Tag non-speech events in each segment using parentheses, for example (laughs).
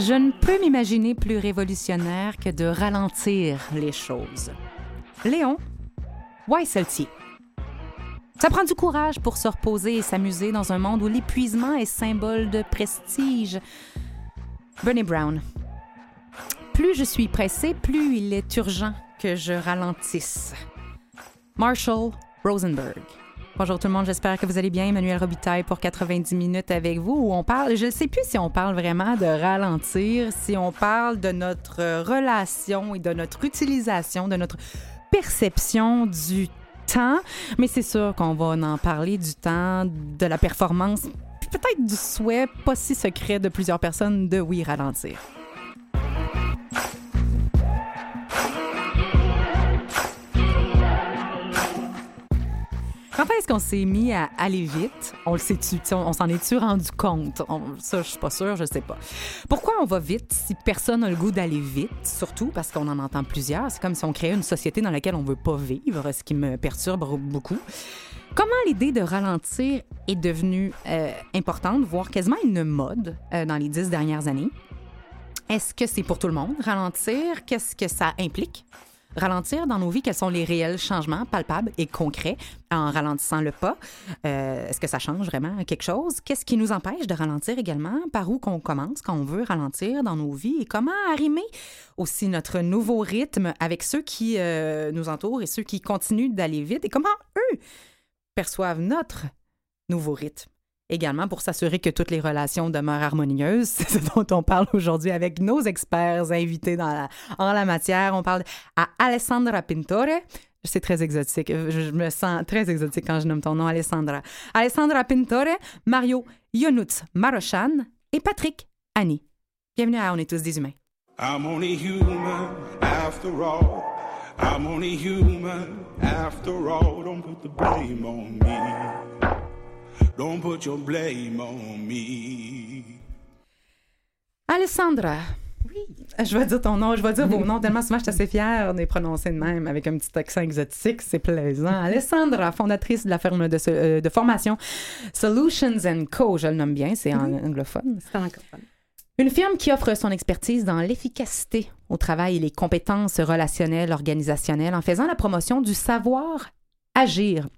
Je ne peux m'imaginer plus révolutionnaire que de ralentir les choses. Léon, Weisseltier. Ça prend du courage pour se reposer et s'amuser dans un monde où l'épuisement est symbole de prestige. Bernie Brown. Plus je suis pressé, plus il est urgent que je ralentisse. Marshall Rosenberg. Bonjour tout le monde, j'espère que vous allez bien. Emmanuel Robitaille pour 90 minutes avec vous où on parle, je ne sais plus si on parle vraiment de ralentir, si on parle de notre relation et de notre utilisation, de notre perception du temps, mais c'est sûr qu'on va en parler du temps, de la performance, peut-être du souhait pas si secret de plusieurs personnes de oui ralentir. Quand est-ce qu'on s'est mis à aller vite? On le sait-tu? On, s'en est-tu rendu compte? Ça, je suis pas sûre, je sais pas. Pourquoi on va vite si personne n'a le goût d'aller vite? Surtout parce qu'on en entend plusieurs. C'est comme si on créait une société dans laquelle on veut pas vivre, ce qui me perturbe beaucoup. Comment l'idée de ralentir est devenue euh, importante, voire quasiment une mode euh, dans les dix dernières années? Est-ce que c'est pour tout le monde, ralentir? Qu'est-ce que ça implique? Ralentir dans nos vies, quels sont les réels changements palpables et concrets en ralentissant le pas? Euh, Est-ce que ça change vraiment quelque chose? Qu'est-ce qui nous empêche de ralentir également? Par où qu'on commence quand on veut ralentir dans nos vies? Et comment arrimer aussi notre nouveau rythme avec ceux qui euh, nous entourent et ceux qui continuent d'aller vite? Et comment eux perçoivent notre nouveau rythme? Également pour s'assurer que toutes les relations demeurent harmonieuses, (laughs) c'est ce dont on parle aujourd'hui avec nos experts invités en la matière. On parle à Alessandra Pintore. C'est très exotique. Je, je me sens très exotique quand je nomme ton nom, Alessandra. Alessandra Pintore, Mario Yonuts Marochan et Patrick Annie. Bienvenue à On est tous des humains. I'm only human after all. I'm only human after all. Don't put the blame on me. Don't put your blame on me. Alessandra. Oui. Je vais dire ton nom, je vais dire vos noms tellement souvent je suis assez fière de les prononcer de même avec un petit accent exotique, c'est plaisant. (laughs) Alessandra, fondatrice de la firme de, euh, de formation Solutions and Co, je le nomme bien, c'est en anglophone. C'est encore fun. Une firme qui offre son expertise dans l'efficacité au travail et les compétences relationnelles, organisationnelles, en faisant la promotion du savoir agir.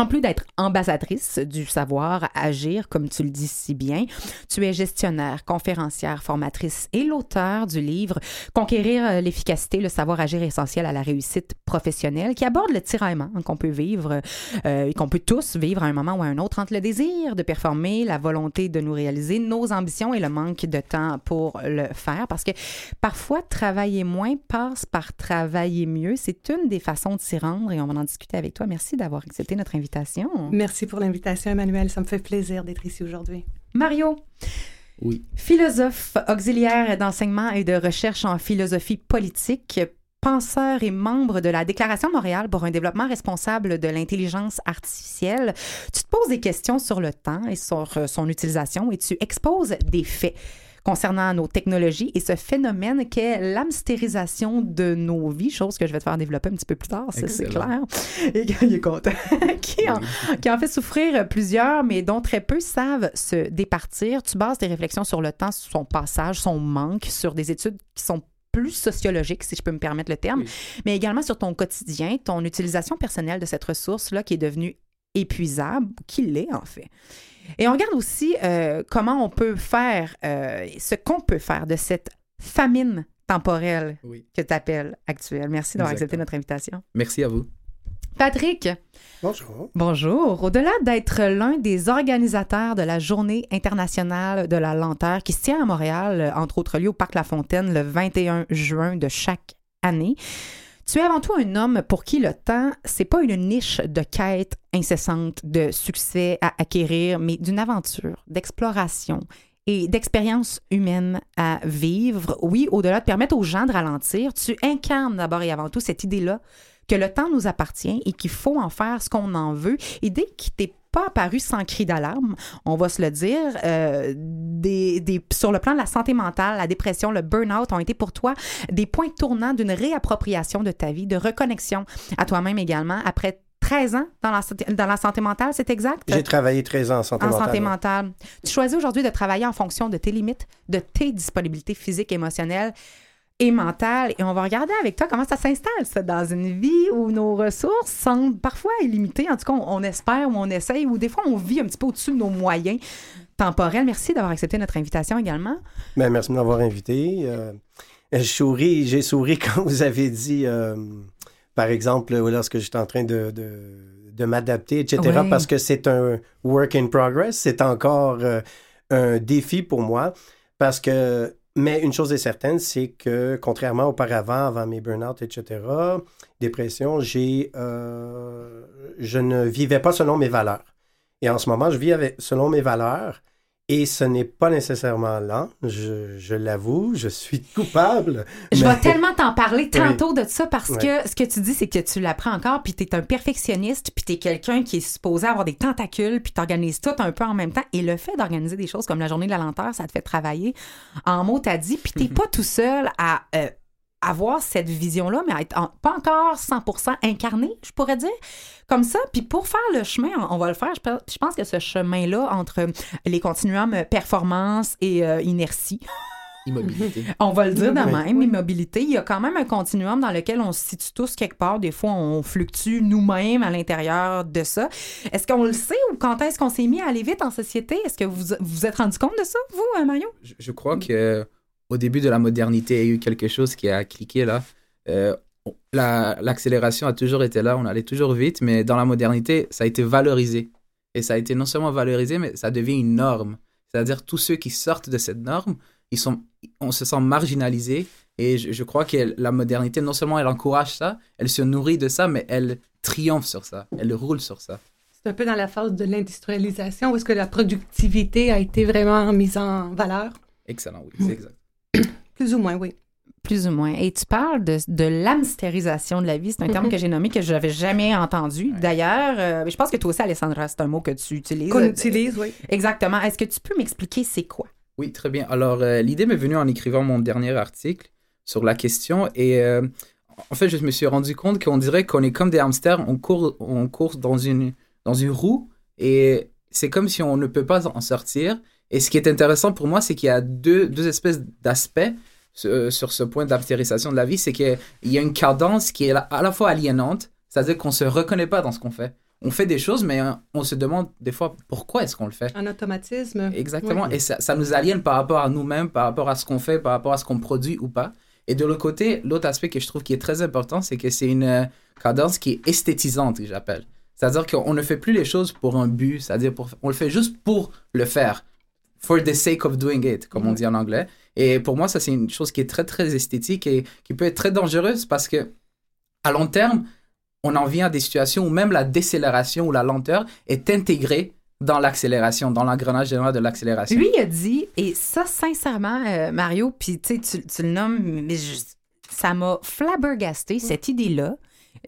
En plus d'être ambassadrice du savoir agir, comme tu le dis si bien, tu es gestionnaire, conférencière, formatrice et l'auteur du livre Conquérir euh, l'efficacité, le savoir agir essentiel à la réussite professionnelle, qui aborde le tiraillement qu'on peut vivre euh, et qu'on peut tous vivre à un moment ou à un autre entre le désir de performer, la volonté de nous réaliser, nos ambitions et le manque de temps pour le faire. Parce que parfois, travailler moins passe par travailler mieux. C'est une des façons de s'y rendre et on va en discuter avec toi. Merci d'avoir accepté notre invitation. Merci pour l'invitation, Emmanuel. Ça me fait plaisir d'être ici aujourd'hui. Mario, Oui. philosophe auxiliaire d'enseignement et de recherche en philosophie politique, penseur et membre de la Déclaration de Montréal pour un développement responsable de l'intelligence artificielle. Tu te poses des questions sur le temps et sur euh, son utilisation et tu exposes des faits concernant nos technologies et ce phénomène qu'est l'hamstérisation de nos vies, chose que je vais te faire développer un petit peu plus tard, c'est clair. Et il est content. (laughs) qui, en, qui en fait souffrir plusieurs, mais dont très peu savent se départir. Tu bases tes réflexions sur le temps, sur son passage, son manque, sur des études qui sont plus sociologiques, si je peux me permettre le terme, Oui. mais également sur ton quotidien, ton utilisation personnelle de cette ressource-là qui est devenue épuisable, qui l'est en fait. Et on regarde aussi euh, comment on peut faire, euh, ce qu'on peut faire de cette famine temporelle Oui. que tu appelles actuelle. Merci d'avoir accepté notre invitation. Merci à vous. Patrick, Bonjour. Bonjour. Au-delà d'être l'un des organisateurs de la Journée internationale de la lenteur qui se tient à Montréal, euh, entre autres lieux au Parc La Fontaine, le 21 juin de chaque année, Tu es avant tout un homme pour qui le temps, c'est pas une niche de quête incessante de succès à acquérir, mais d'une aventure, d'exploration et d'expérience humaine à vivre. Oui, au-delà de permettre aux gens de ralentir, tu incarnes d'abord et avant tout cette idée-là que le temps nous appartient et qu'il faut en faire ce qu'on en veut. Idée qui t'est pas apparue sans cri d'alarme, on va se le dire. Euh, des, des, sur le plan de la santé mentale, la dépression, le burn-out ont été pour toi des points tournants d'une réappropriation de ta vie, de reconnexion à toi-même également après 13 ans dans la, dans la santé mentale, c'est exact? J'ai travaillé 13 ans en santé en mentale. santé mentale. Tu choisis aujourd'hui de travailler en fonction de tes limites, de tes disponibilités physiques, émotionnelles et mentales. Et on va regarder avec toi comment ça s'installe, ça, dans une vie où nos ressources semblent parfois illimitées. En tout cas, on, on espère ou on essaye, ou des fois, on vit un petit peu au-dessus de nos moyens temporels. Merci d'avoir accepté notre invitation également. Ben, merci de m'avoir invité. Euh, je souris, j'ai souri (laughs) quand vous avez dit... Euh, par exemple, lorsque j'étais en train de, de, de m'adapter, etc., Oui. parce que c'est un work in progress, c'est encore euh, un défi pour moi, parce que, mais une chose est certaine, c'est que contrairement auparavant, avant mes burn-out, etc., dépression, j'ai, euh, je ne vivais pas selon mes valeurs. Et en ce moment, je vis selon mes valeurs. Et ce n'est pas nécessairement lent, je, je l'avoue, je suis coupable. Je mais- vais tellement t'en parler tantôt de ça parce que ce que tu dis, c'est que tu l'apprends encore, puis tu es un perfectionniste, puis tu es quelqu'un qui est supposé avoir des tentacules, puis tu organises tout un peu en même temps. Et le fait d'organiser des choses comme la journée de la lenteur, ça te fait travailler. En mots, t'as dit, puis t'es pas tout seul à euh, avoir cette vision-là, mais à être en- pas encore 100% incarné, je pourrais dire. Comme ça, puis pour faire le chemin, on on va le faire. Je pe- je pense que ce chemin-là entre les continuums euh, performance et euh, inertie, Immobilité. (laughs) on va le dire de Oui. même, l'immobilité. Il y a quand même un continuum dans lequel on se situe tous quelque part. Des fois, on fluctue nous-mêmes à l'intérieur de ça. Est-ce qu'on le sait ou quand est-ce qu'on s'est mis à aller vite en société? Est-ce que vous vous êtes rendu compte de ça, vous, euh, Mario? Je, je crois que au début de la modernité, il y a eu quelque chose qui a cliqué là. Euh, on- la- L'accélération a toujours été là, on allait toujours vite, mais dans la modernité, ça a été valorisé. Et ça a été non seulement valorisé, mais ça devient une norme. C'est-à-dire tous ceux qui sortent de cette norme, ils sont, on se sent marginalisé. Et je, je crois que la modernité, non seulement elle encourage ça, elle se nourrit de ça, mais elle triomphe sur ça, elle roule sur ça. C'est un peu dans la phase de l'industrialisation où est-ce que la productivité a été vraiment mise en valeur? Excellent, oui, c'est exact. Plus ou moins, oui. Plus ou moins. Et tu parles de, de l'hamstérisation de la vie. C'est un terme que j'ai nommé que je n'avais jamais entendu. D'ailleurs, euh, je pense que toi aussi, Alessandra, c'est un mot que tu utilises. Qu'on utilise, oui. Exactement. Est-ce que tu peux m'expliquer c'est quoi? Oui, très bien. Alors, euh, l'idée m'est venue en écrivant mon dernier article sur la question. Et euh, en fait, je me suis rendu compte qu'on dirait qu'on est comme des hamsters, on court, on court dans, une, dans une roue et c'est comme si on ne peut pas en sortir. Et ce qui est intéressant pour moi, c'est qu'il y a deux, deux espèces d'aspects sur, sur ce point d'hamstérisation de la vie. C'est qu'il y a une cadence qui est à la fois aliénante, c'est-à-dire qu'on ne se reconnaît pas dans ce qu'on fait. On fait des choses, mais euh, on se demande des fois pourquoi est-ce qu'on le fait. En automatisme. Exactement. Oui. Et ça, ça nous aliène par rapport à nous-mêmes, par rapport à ce qu'on fait, par rapport à ce qu'on produit ou pas. Et de l'autre côté, l'autre aspect que je trouve qui est très important, c'est que c'est une euh, cadence qui est esthétisante, que j'appelle. C'est-à-dire qu'on ne fait plus les choses pour un but, c'est-à-dire pour, on le fait juste pour le faire. For the sake of doing it, comme on dit en anglais. Et pour moi, ça, c'est une chose qui est très, très esthétique et qui peut être très dangereuse parce que, à long terme, on en vient à des situations où même la décélération ou la lenteur est intégrée dans l'accélération, dans l'engrenage général de l'accélération. Lui il a dit, et ça, sincèrement, euh, Mario, puis tu, tu tu le nommes, mais je- ça m'a flabbergasté, cette idée-là.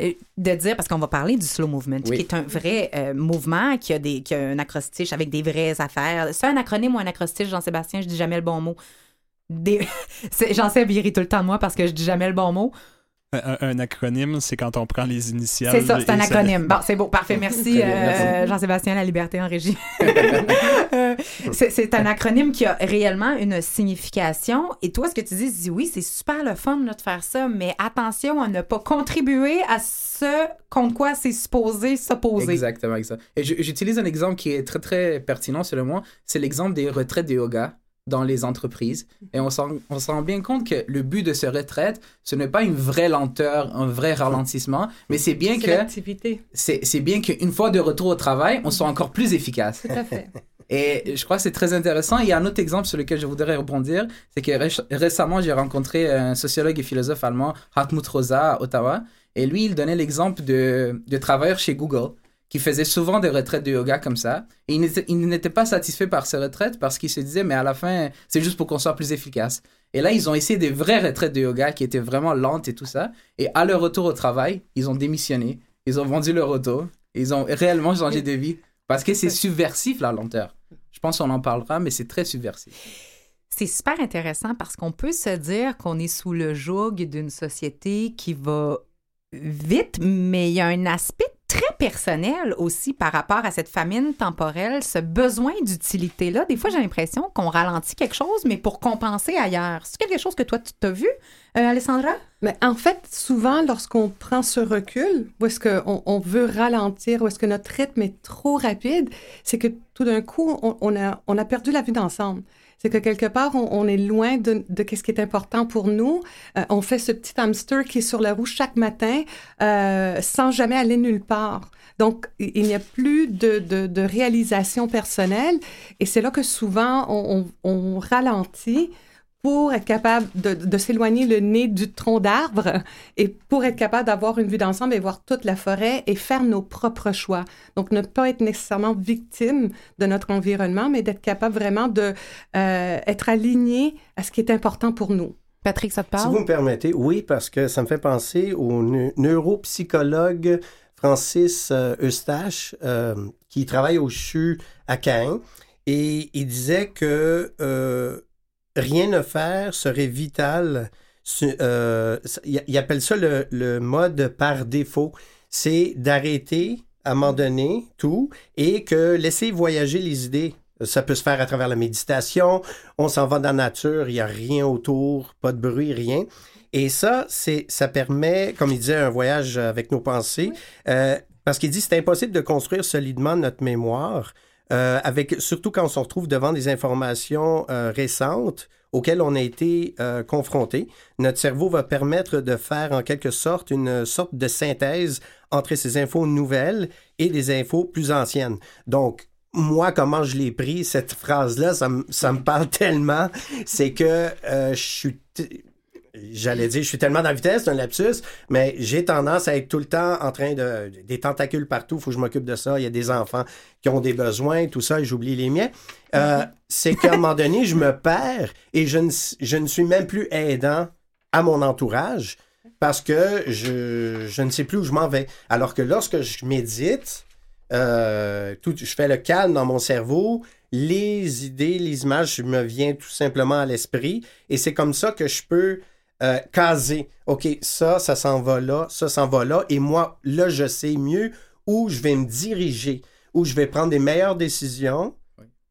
Euh, De dire, parce qu'on va parler du slow movement, Oui. qui est un vrai euh, mouvement, qui a, des, qui a un acrostiche avec des vraies affaires. C'est un acronyme ou un acrostiche, Jean-Sébastien, je dis jamais le bon mot. Des... (laughs) il rit tout le temps de moi parce que je dis jamais le bon mot. Un, un acronyme, c'est quand on prend les initiales. C'est ça, c'est un acronyme. Bon, c'est beau, parfait. (laughs) Merci, euh, merci. Jean-Sébastien La Liberté en régie. (laughs) Euh, c'est un acronyme qui a réellement une signification. Et toi, ce que tu dis, tu dis oui, c'est super le fun là, de faire ça, mais attention à ne pas contribuer à ce contre quoi c'est supposé s'opposer. Exactement, exact. Et je- j'utilise un exemple qui est très, très pertinent selon moi. C'est l'exemple des retraites de yoga dans les entreprises. Et on s'en rend bien compte que le but de ces retraites, ce n'est pas une vraie lenteur, un vrai ralentissement, mais c'est bien que c'est c'est bien qu'une fois de retour au travail, on soit encore plus efficace. Tout à fait. (laughs) Et je crois que c'est très intéressant. Il y a un autre exemple sur lequel je voudrais rebondir, c'est que ré- récemment, j'ai rencontré un sociologue et philosophe allemand, Hartmut Rosa, à Ottawa. Et lui, il donnait l'exemple de, de travailleurs chez Google qui faisaient souvent des retraites de yoga comme ça. Et il n'était pas satisfait par ces retraites parce qu'il se disait, mais à la fin, c'est juste pour qu'on soit plus efficace. Et là, ils ont essayé des vraies retraites de yoga qui étaient vraiment lentes et tout ça. Et à leur retour au travail, ils ont démissionné. Ils ont vendu leur auto. Ils ont réellement changé de vie. Parce que c'est subversif, la lenteur. Je pense qu'on en parlera, mais c'est très subversif. C'est super intéressant parce qu'on peut se dire qu'on est sous le joug d'une société qui va vite, mais il y a un aspect très personnel aussi par rapport à cette famine temporelle, ce besoin d'utilité-là. Des fois, j'ai l'impression qu'on ralentit quelque chose, mais pour compenser ailleurs. C'est quelque chose que toi, tu t'as vu, euh, Alessandra? Mais en fait, souvent, lorsqu'on prend ce recul, où est-ce qu'on on veut ralentir, où est-ce que notre rythme est trop rapide, c'est que tout d'un coup, on a perdu la vue d'ensemble. C'est que quelque part, on, est loin de, de ce qui est important pour nous. Euh, on fait ce petit hamster qui est sur la roue chaque matin euh, sans jamais aller nulle part. Donc, il n'y a plus de, de, de réalisation personnelle. Et c'est là que souvent, on, on ralentit pour être capable de, de s'éloigner le nez du tronc d'arbre et pour être capable d'avoir une vue d'ensemble et voir toute la forêt et faire nos propres choix. Donc, ne pas être nécessairement victime de notre environnement, mais d'être capable vraiment de euh, être aligné à ce qui est important pour nous. Patrick, ça te Si parle? vous me permettez, oui, parce que ça me fait penser au neu- neuropsychologue Francis euh, Eustache, euh, qui travaille au CHU à Caen, et il disait que euh, rien ne faire serait vital. Euh, il appelle ça le, le mode par défaut. C'est d'arrêter à un moment donné tout et que laisser voyager les idées. Ça peut se faire à travers la méditation. On s'en va dans la nature, il n'y a rien autour, pas de bruit, rien. Et ça, c'est, ça permet, comme il disait, un voyage avec nos pensées. Euh, parce qu'il dit c'est impossible de construire solidement notre mémoire, euh, avec, surtout quand on se retrouve devant des informations euh, récentes auxquelles on a été euh, confronté. Notre cerveau va permettre de faire en quelque sorte une sorte de synthèse entre ces infos nouvelles et des infos plus anciennes. Donc, moi, comment je l'ai pris, cette phrase-là, ça, ça me parle (laughs) tellement. C'est que euh, je suis. J'allais dire, je suis tellement dans la vitesse, c'est un lapsus, mais j'ai tendance à être tout le temps en train de. des tentacules partout, il faut que je m'occupe de ça. Il y a des enfants qui ont des besoins, tout ça, et j'oublie les miens. Euh, c'est qu'à un moment donné, je me perds et je ne, je ne suis même plus aidant à mon entourage parce que je, je ne sais plus où je m'en vais. Alors que lorsque je médite, euh, tout, je fais le calme dans mon cerveau, les idées, les images me viennent tout simplement à l'esprit et c'est comme ça que je peux euh, caser. OK, ça, ça s'en va là, ça s'en va là et moi, là, je sais mieux où je vais me diriger, où je vais prendre des meilleures décisions.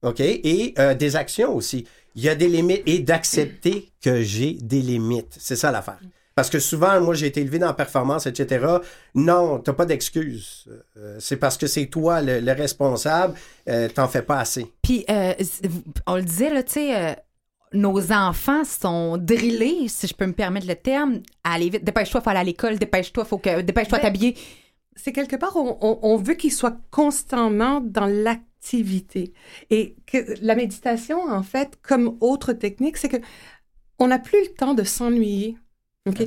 OK, et euh, des actions aussi. Il y a des limites et d'accepter que j'ai des limites. C'est ça l'affaire. Parce que souvent, moi, j'ai été élevé dans la performance, etc. Non, t'as pas d'excuse. Euh, c'est parce que c'est toi le, le responsable. Euh, T'en fais pas assez. Puis, euh, on le disait, là, tu sais, euh, nos enfants sont drillés, si je peux me permettre le terme, à aller vite. Dépêche-toi, faut aller à l'école, dépêche-toi, faut que, dépêche-toi Ben, t'habiller. c'est quelque part, on, on- on veut qu'ils soient constamment dans l'activité. Et que la méditation, en fait, comme autre technique, c'est que on n'a plus le temps de s'ennuyer. OK?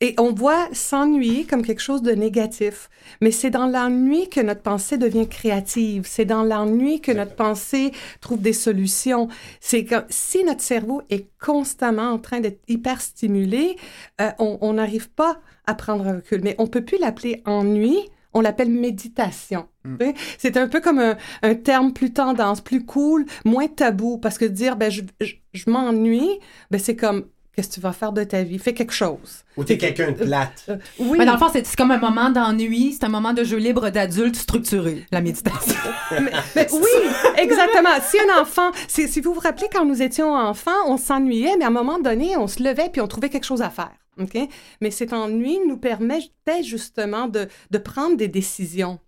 Et on voit s'ennuyer comme quelque chose de négatif. Mais c'est dans l'ennui que notre pensée devient créative. C'est dans l'ennui que notre pensée trouve des solutions. C'est que si notre cerveau est constamment en train d'être hyper stimulé, euh, on n'arrive pas à prendre un recul. Mais on peut plus l'appeler ennui, on l'appelle méditation. Mm. C'est un peu comme un, un terme plus tendance, plus cool, moins tabou, parce que dire ben je, je, je m'ennuie, ben c'est comme qu'est-ce que tu vas faire de ta vie, fais quelque chose. Ou t'es quelqu'un de plate. Euh, oui, Mais dans le fond, c'est c'est comme un moment d'ennui, c'est un moment de jeu libre d'adulte structuré, la méditation. (laughs) mais- mais oui, exactement. Si un enfant, si, si vous vous rappelez quand nous étions enfants, on s'ennuyait, mais à un moment donné, on se levait puis on trouvait quelque chose à faire. OK? Mais cet ennui nous permettait justement de, de prendre des décisions.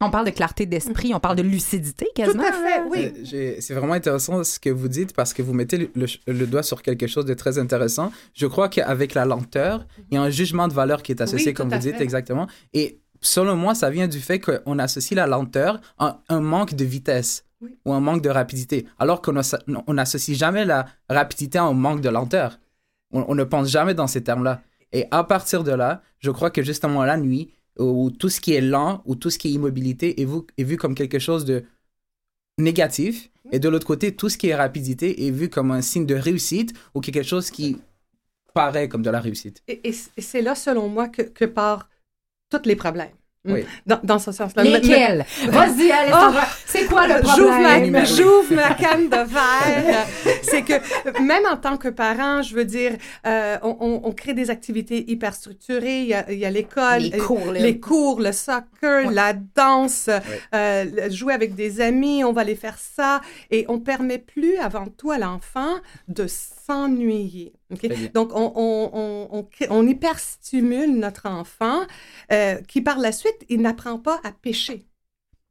On parle de clarté d'esprit, on parle de lucidité Tout quasiment. à fait, oui. Euh, C'est vraiment intéressant ce que vous dites parce que vous mettez le, le- le doigt sur quelque chose de très intéressant. Je crois qu'avec la lenteur, il y a un jugement de valeur qui est associé, Oui, comme tout vous dites fait. exactement. Et selon moi, ça vient du fait qu'on associe la lenteur à un manque de vitesse. Oui. ou un manque de rapidité. Alors qu'on n'asso- on n'associe jamais la rapidité à un manque de lenteur. On, on ne pense jamais dans ces termes-là. Et à partir de là, je crois que justement la nuit, où tout ce qui est lent ou tout ce qui est immobilité est vu, est vu comme quelque chose de négatif. Et de l'autre côté, tout ce qui est rapidité est vu comme un signe de réussite ou quelque chose qui paraît comme de la réussite. Et, et c- et c'est là, selon moi, que, que partent tous les problèmes. Mm. Oui. Dans, dans ce sens-là. Lesquels? Vas-y, Alessandra. C'est quoi le ma, problème? J'ouvre ma canne de verre. C'est que même en tant que parent, je veux dire, euh, on, on- on crée des activités hyper structurées. Il y a, il y a l'école, Les euh, cours, les- les cours, le soccer, Ouais. la danse, euh, jouer avec des amis, on va aller faire ça. Et on permet plus avant tout à l'enfant de s'ennuyer. Donc, on, on, on, on, hyperstimule notre enfant euh, qui, par la suite, il n'apprend pas à pêcher.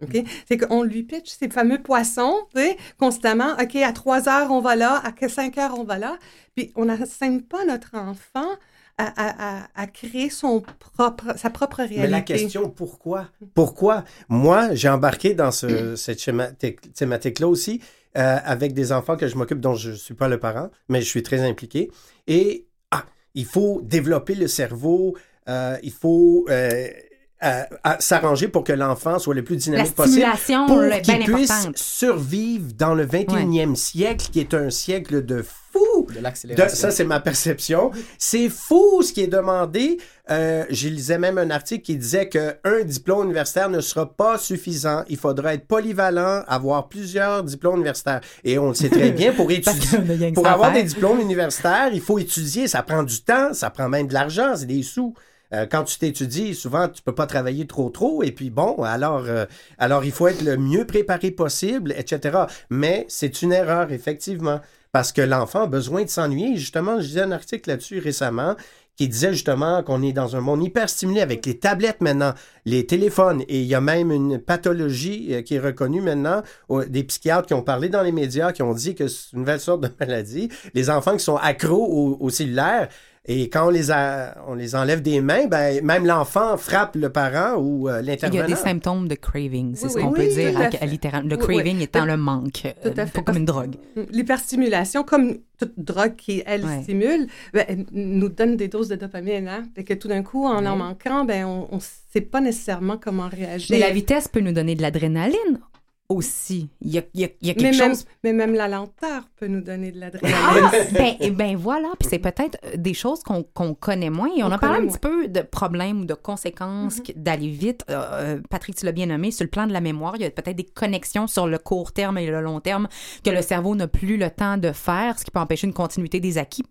OK? C'est qu'on lui pitch ces fameux poissons, constamment. OK, à 3 heures, on va là, à 5 heures, on va là. Puis, on n'enseigne pas notre enfant à, à, créer son propre, sa propre réalité. Mais la question, pourquoi? Pourquoi? Moi, j'ai embarqué dans ce- cette thématique- thématique-là aussi euh, avec des enfants que je m'occupe, dont je ne suis pas le parent, mais je suis très impliqué. Et ah, il faut développer le cerveau, euh, il faut euh, s'arranger pour que l'enfant soit le plus dynamique possible pour qu'il puisse importante. survivre dans le 21e siècle, qui est un siècle de fou. De De- l'accélération. ça, c'est ma perception. C'est fou ce qui est demandé. Euh, je lisais même un article qui disait qu'un diplôme universitaire ne sera pas suffisant. Il faudra être polyvalent, avoir plusieurs diplômes universitaires. Et on le sait très bien, pour (laughs) étudier, pour avoir des diplômes universitaires, il faut étudier. Ça prend du temps, ça prend même de l'argent, c'est des sous. Euh, quand tu t'étudies, souvent, tu peux pas travailler trop trop. Et puis bon, alors, euh, alors il faut être le mieux préparé possible, etc. Mais c'est une erreur, effectivement, parce que l'enfant a besoin de s'ennuyer. Justement, je lisais un article là-dessus récemment qui disait justement qu'on est dans un monde hyper stimulé avec les tablettes maintenant, les téléphones, et il y a même une pathologie euh, qui est reconnue maintenant, des psychiatres qui ont parlé dans les médias, qui ont dit que c'est une nouvelle sorte de (laughs) maladie. Les enfants qui sont accros au, au cellulaire, et quand on les, a, on les enlève des mains, ben, même l'enfant frappe le parent ou euh, Il y a l'intervenant. des symptômes de craving, c'est Oui, ce oui. qu'on peut Oui, dire, tout à à- fait. à littéral- Le Oui, oui. craving étant le manque, Tout à euh, fait. pas comme une drogue. L'hyperstimulation, comme toute drogue qui, elle, Ouais. stimule, ben, elle nous donne des doses de dopamine. Hein? Et que tout d'un coup, en en manquant, ben, on ne sait pas nécessairement comment réagir. Mais la vitesse peut nous donner de l'adrénaline aussi. Il y a, il y a- il y a mais, quelque même, chose mais même la lenteur peut nous donner de l'adrénaline. Ah, (laughs) ben, eh ben voilà, puis c'est peut-être euh, des choses qu'on qu'on connaît moins. Et on, On a parlé un petit peu de problèmes ou de conséquences que- d'aller vite. Euh, euh, Patrick, tu l'as bien nommé, sur le plan de la mémoire, il y a peut-être des connexions sur le court terme et le long terme que le cerveau n'a plus le temps de faire, ce qui peut empêcher une continuité des acquis.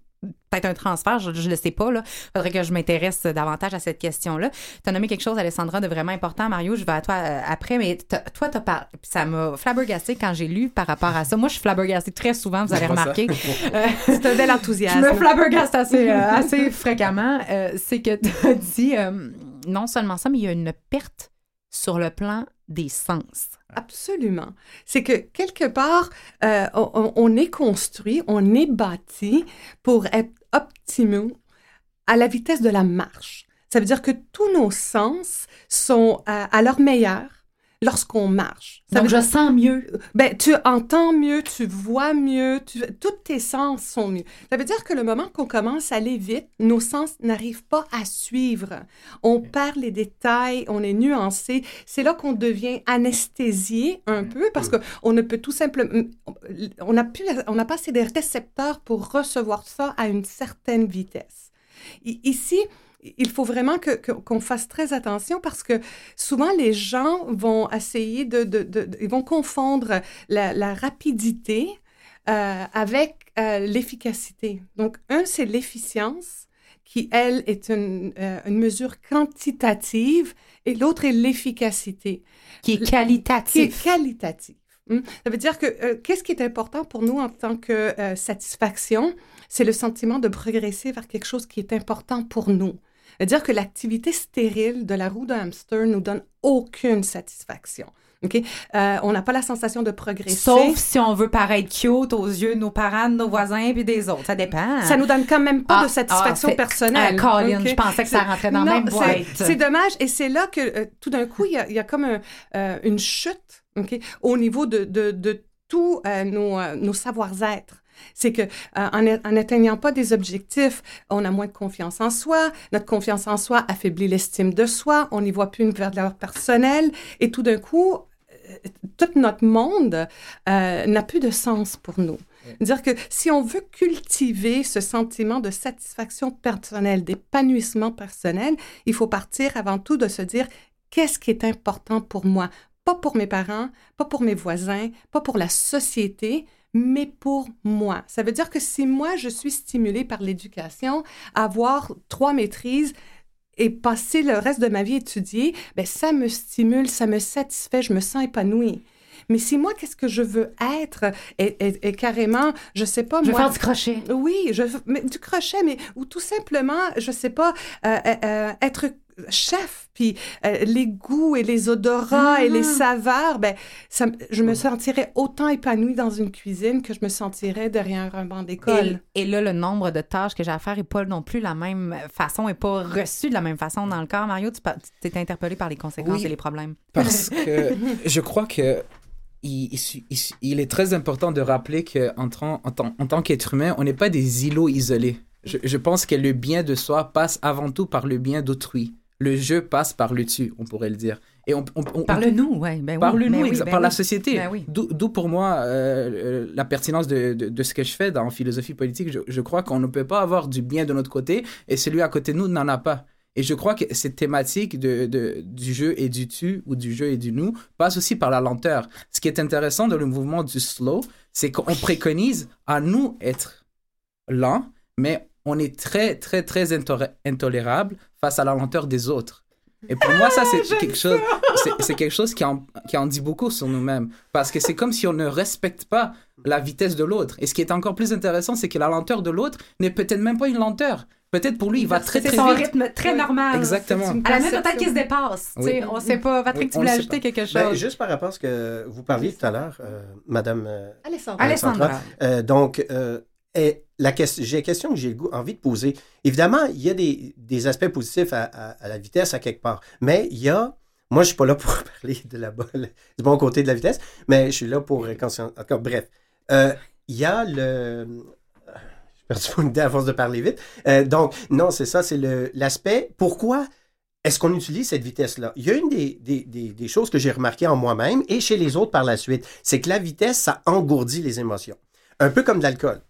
Peut-être un transfert, je ne le sais pas. Il faudrait que je m'intéresse davantage à cette question-là. Tu as nommé quelque chose, Alessandra, de vraiment important. Mario, je vais à toi euh, après, mais toi, tu as parlé. Ça m'a flabbergasté quand j'ai lu par rapport à ça. Moi, je suis flabbergastée très souvent, vous allez Je remarquer. (laughs) Euh, C'est un bel je enthousiasme. me flabbergaste assez, euh, assez fréquemment. Euh, c'est que tu as dit euh, non seulement ça, mais il y a une perte sur le plan des sens. Absolument. C'est que quelque part, euh, on, est construit, on est bâti pour être optimaux à la vitesse de la marche. Ça veut dire que tous nos sens sont à leur meilleur lorsqu'on marche. Ça Donc, veut je sens mieux. Ben, tu entends mieux, tu vois mieux, tu, tous tes sens sont mieux. Ça veut dire que le moment qu'on commence à aller vite, nos sens n'arrivent pas à suivre. On perd les détails, on est nuancé. C'est là qu'on devient anesthésié un peu parce qu'on ne peut tout simplement... On n'a plus- on n'a pas assez de récepteurs pour recevoir ça à une certaine vitesse. I- Ici, il faut vraiment que- qu'on fasse très attention parce que souvent les gens vont essayer de, de- de- de- ils vont confondre la, la rapidité euh, avec euh, l'efficacité. Donc, un, c'est l'efficience qui, elle, est une, euh, une mesure quantitative et l'autre est l'efficacité Qui est qui est qualitatif. Hmm? Ça veut dire que qu'est-ce qui est important pour nous en tant que satisfaction, c'est le sentiment de progresser vers quelque chose qui est important pour nous. C'est-à-dire que l'activité stérile de la roue de hamster nous donne aucune satisfaction. OK? Euh, on n'a pas la sensation de progresser. Sauf si on veut paraître cute aux yeux de nos parents, de nos voisins puis des autres. Ça dépend. Ça nous donne quand même pas Ah, de satisfaction ah, personnelle. Ah, Colin, OK? je pensais que ça rentrait dans la même c'est- boîte. C'est dommage. Et c'est là que euh, tout d'un coup, il y y a comme un, euh, une chute OK, au niveau de, de, de tous euh, nos, nos savoir-être. C'est que euh, en n'atteignant pas des objectifs, on a moins de confiance en soi. Notre confiance en soi affaiblit l'estime de soi. On n'y voit plus une valeur personnelle. Et tout d'un coup, euh, tout notre monde euh, n'a plus de sens pour nous. Dire que si on veut cultiver ce sentiment de satisfaction personnelle, d'épanouissement personnel, il faut partir avant tout de se dire qu'est-ce qui est important pour moi, pas pour mes parents, pas pour mes voisins, pas pour la société, mais pour moi. Ça veut dire que si moi, je suis stimulée par l'éducation, avoir trois maîtrises, et passer le reste de ma vie étudier, ben ça me stimule, ça me satisfait, je me sens épanouie. Mais si moi, qu'est-ce que je veux être? Et, et- et carrément, je sais pas Je moi. faire du crochet. Oui, je, mais du crochet, mais ou tout simplement, je sais pas, euh, euh, euh, être chef, puis euh, les goûts et les odorats et les Mhm. saveurs, ben, ça, je me sentirais autant épanouie dans une cuisine que je me sentirais derrière un banc d'école. Et, et là, le nombre de tâches que j'ai à faire n'est pas non plus la même façon, n'est pas reçu de la même façon dans le corps. Mario, tu t'es interpellé par les conséquences Oui. et les problèmes. Parce (laughs) que je crois que il, est très important de rappeler qu'en tant, en tant, en tant qu'être humain, on n'est pas des îlots isolés. Je, je pense que le bien de soi passe avant tout par le bien d'autrui. Le jeu passe par le tu, on pourrait le dire. Et on, on, on- Par le nous, ouais, ben oui. par le ben nous, oui, ben par la société. Ben oui. D'où pour moi euh, la pertinence de, de, de ce que je fais dans philosophie politique. Je, je crois qu'on ne peut pas avoir du bien de notre côté et celui à côté de nous n'en a pas. Et je crois que cette thématique de, de- du jeu et du tu ou du jeu et du nous passe aussi par la lenteur. Ce qui est intéressant dans le mouvement du slow, c'est qu'on préconise à nous être lents, mais on est très, très, très intolé- intolérable face à la lenteur des autres. Et pour moi, ça, c'est (laughs) quelque chose, c'est, c'est quelque chose qui en, qui en dit beaucoup sur nous-mêmes. Parce que c'est comme si on ne respecte pas la vitesse de l'autre. Et ce qui est encore plus intéressant, c'est que la lenteur de l'autre n'est peut-être même pas une lenteur. Peut-être pour lui, il va très, C'est très son vite. rythme très Oui. normal. Exactement. C'est À la limite, perception. peut-être qu'il se dépasse. tu Oui. sais, On sait pas. Patrick, Oui, tu voulais ajouter pas. quelque chose? Ben, juste par rapport à ce que vous parliez tout à l'heure, euh, Madame euh, Alessandra. Alessandra. Euh, donc, euh, et la question, j'ai une question que j'ai envie de poser. Évidemment, il y a des, des aspects positifs à, à- à la vitesse à quelque part, mais il y a, moi, je suis pas là (laughs) pour parler de la bonne- du bon côté de la vitesse, mais je suis là pour conscient. En tout cas, bref, Euh, il y a le, j'ai perdu mon idée à force de parler vite. Euh, donc, non, c'est ça, c'est l'aspect. Pourquoi est-ce qu'on utilise cette vitesse-là? Il y a une des, des, des, des choses que j'ai remarquées en moi-même et chez les autres par la suite, c'est que la vitesse, ça engourdit les émotions. Un peu comme de l'alcool.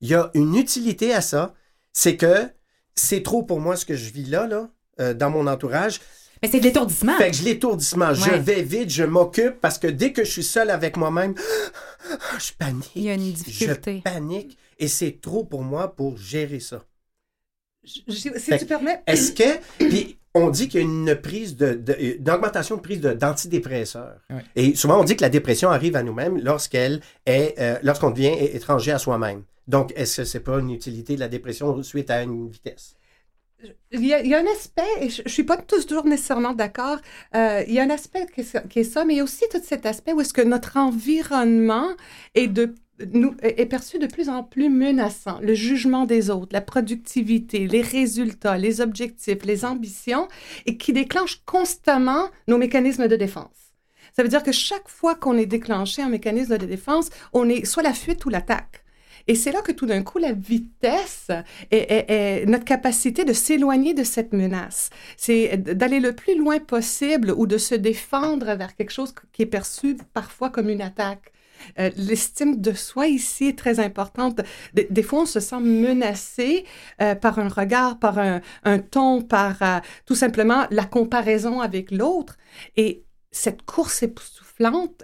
Il y a une utilité à ça, c'est que c'est trop pour moi ce que je vis là, là, euh, dans mon entourage. Mais c'est de l'étourdissement. Fait que je l'étourdissement, je vais vite, je m'occupe parce que dès que je suis seul avec moi-même, (gasps) je panique. Il y a une difficulté. Je panique et c'est trop pour moi pour gérer ça. Je- je- si Fait tu permets, Est-ce que. Puis on dit qu'il y a une prise de, de- une augmentation de prise de- d'antidépresseurs. Ouais. Et souvent on dit que la dépression arrive à nous-mêmes lorsqu'elle est euh, lorsqu'on devient étranger à soi-même. Donc est-ce que c'est pas une utilité de la dépression suite à une vitesse? il y, a, un aspect, et je ne suis pas toujours nécessairement d'accord, euh, il y a un aspect qui est, ça- mais il y a aussi tout cet aspect où est-ce que notre environnement est perçu de plus en plus menaçant. Le jugement des autres, la productivité, les résultats, les objectifs, les ambitions, et qui déclenche constamment nos mécanismes de défense. Ça veut dire que chaque fois qu'on est déclenché un mécanisme de défense, on est soit la fuite ou l'attaque. Et c'est là que tout d'un coup, la vitesse est, notre capacité de s'éloigner de cette menace. C'est d'aller le plus loin possible ou de se défendre vers quelque chose qui est perçu parfois comme une attaque. Euh, L'estime de soi ici est très importante. Des, fois, on se sent menacé euh, par un regard, par un, un ton, par euh, tout simplement la comparaison avec l'autre. Et cette course époustouflante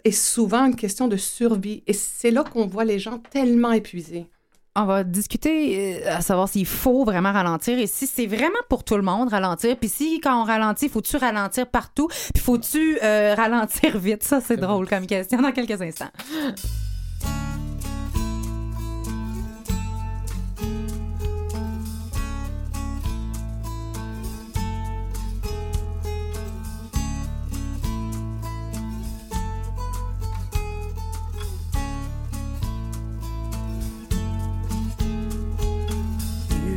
est souvent une question de survie. Et c'est là qu'on voit les gens tellement épuisés. On va discuter euh, à savoir s'il faut vraiment ralentir et si c'est vraiment pour tout le monde ralentir. Puis si quand on ralentit, faut-tu ralentir partout? Puis faut-tu euh, (laughs) ralentir vite? Ça, c'est drôle comme question dans quelques instants.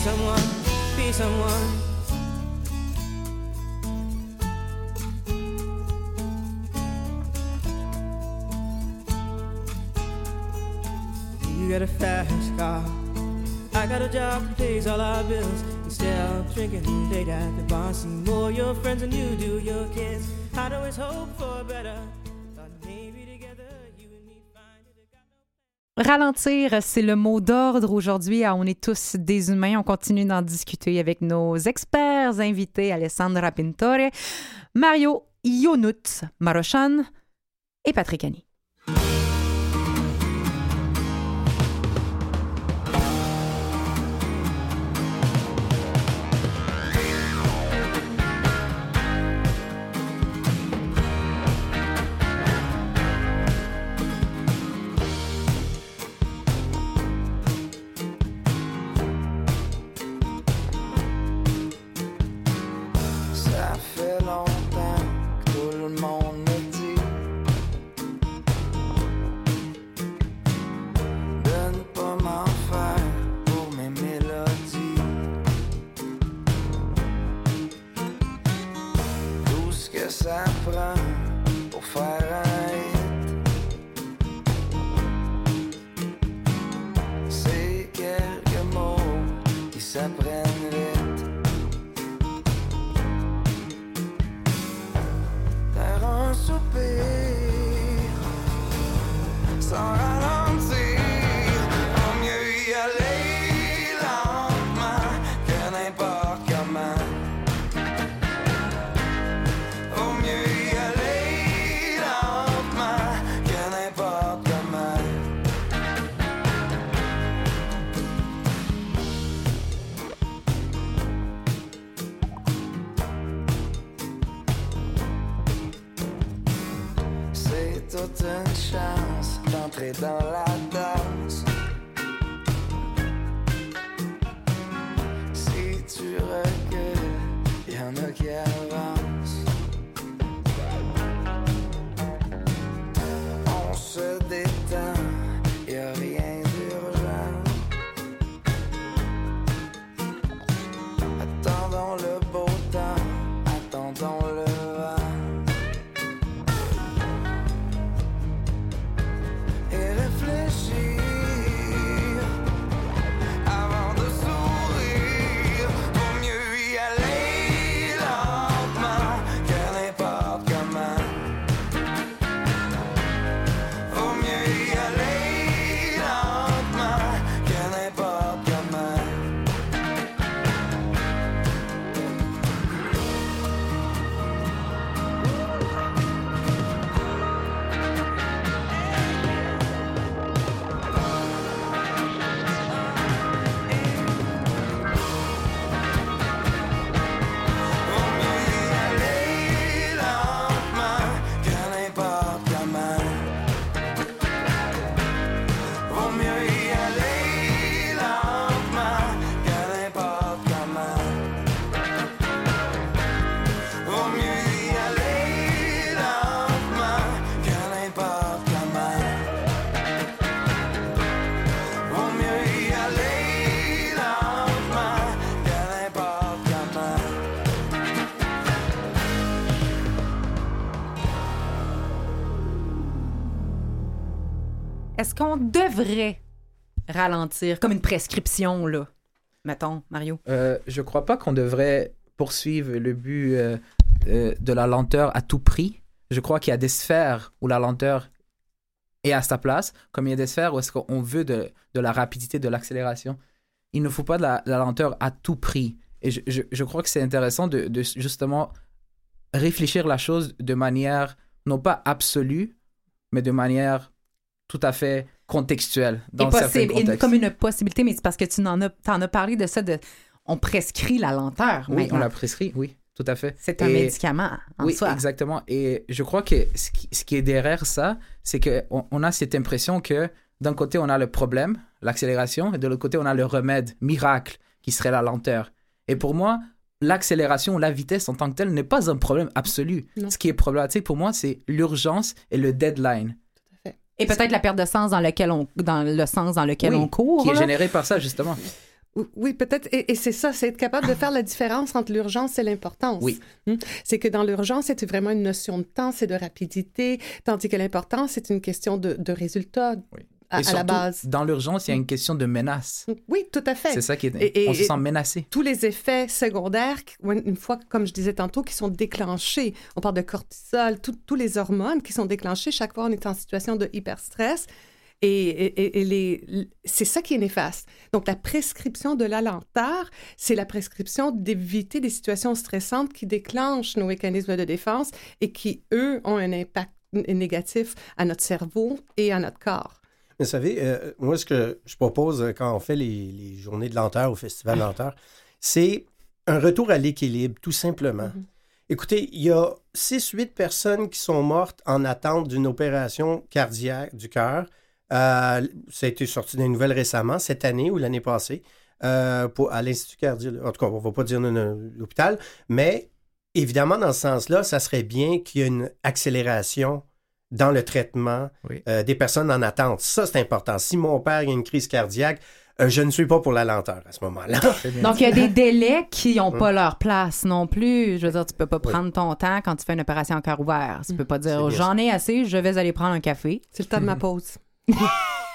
someone, be someone. You got a fast car. I got a job that pays all our bills. Instead of drinking late at the bar, see more your friends than you do your kids. I'd always hope for better. Ralentir, c'est le mot d'ordre aujourd'hui. Ah, On est tous des humains. On continue d'en discuter avec nos experts invités, Alessandra Pintore, Mario Ionut Marochan et Patrick Annie. Ça prend pour faire devrait ralentir comme une prescription, là? Mettons, Mario. Euh, je crois pas qu'on devrait poursuivre le but euh, euh, de la lenteur à tout prix. Je crois qu'il y a des sphères où la lenteur est à sa place, comme il y a des sphères où est-ce qu'on veut de, la rapidité, de l'accélération. Il ne faut pas de la, lenteur à tout prix. Et je, crois que c'est intéressant de justement réfléchir la chose de manière non pas absolue, mais de manière tout à fait contextuelle dans Et certains possible- et contextes. comme une possibilité, mais c'est parce que tu en as, t'en as parlé de ça, de, on prescrit la lenteur. Oui, on l'a prescrit, oui, tout à fait. C'est un Et- médicament en Oui, soi. exactement. Et je crois que ce qui, ce qui est derrière ça, c'est qu'on on a cette impression que d'un côté, on a le problème, l'accélération, et de l'autre côté, on a le remède, miracle, qui serait la lenteur. Et pour moi, l'accélération ou la vitesse en tant que telle n'est pas un problème absolu. Non. Ce qui est problématique pour moi, c'est l'urgence et le deadline, Et peut-être la perte de sens dans lequel on, dans le sens dans lequel Oui, on court. qui est là. généré par ça, justement. Oui, peut-être. Et, et c'est ça, c'est être capable de faire la différence entre l'urgence et l'importance. Oui. Hmm? C'est que dans l'urgence, c'est vraiment une notion de temps, c'est de rapidité, tandis que l'importance, c'est une question de, de résultat Oui. À, et à surtout, la base. dans l'urgence, il y a une question de menace. Oui, tout à fait. C'est ça qui est... Et- et- on se sent menacé. tous les effets secondaires, une fois, comme je disais tantôt, qui sont déclenchés. On parle de cortisol, tous les hormones qui sont déclenchées chaque fois on est en situation de hyperstress. Et, et- et- et les, c'est ça qui est néfaste. Donc, la prescription de la lenteur, c'est la prescription d'éviter des situations stressantes qui déclenchent nos mécanismes de défense et qui, eux, ont un impact négatif à notre cerveau et à notre corps. Mais vous savez, euh, moi, ce que je propose euh, quand on fait les, les journées de lenteur au Festival de lenteur, c'est un retour à l'équilibre, tout simplement. Écoutez, il y a 6-8 personnes qui sont mortes en attente d'une opération cardiaque du cœur. Euh, ça a été sorti les nouvelles récemment, cette année ou l'année passée, euh, pour, à l'Institut cardiologique. En tout cas, on ne va pas dire l'hôpital, mais évidemment, dans ce sens-là, ça serait bien qu'il y ait une accélération dans le traitement Oui. euh, des personnes en attente. Ça, c'est important. Si mon père a une crise cardiaque, euh, je ne suis pas pour la lenteur à ce moment-là. (laughs) Donc, il y a des délais qui n'ont Hum. pas leur place non plus. Je veux dire, tu peux pas prendre ton temps quand tu fais une opération en cœur ouvert. Tu peux pas dire, j'en ai assez, je vais aller prendre un café. C'est le temps de ma pause. (laughs)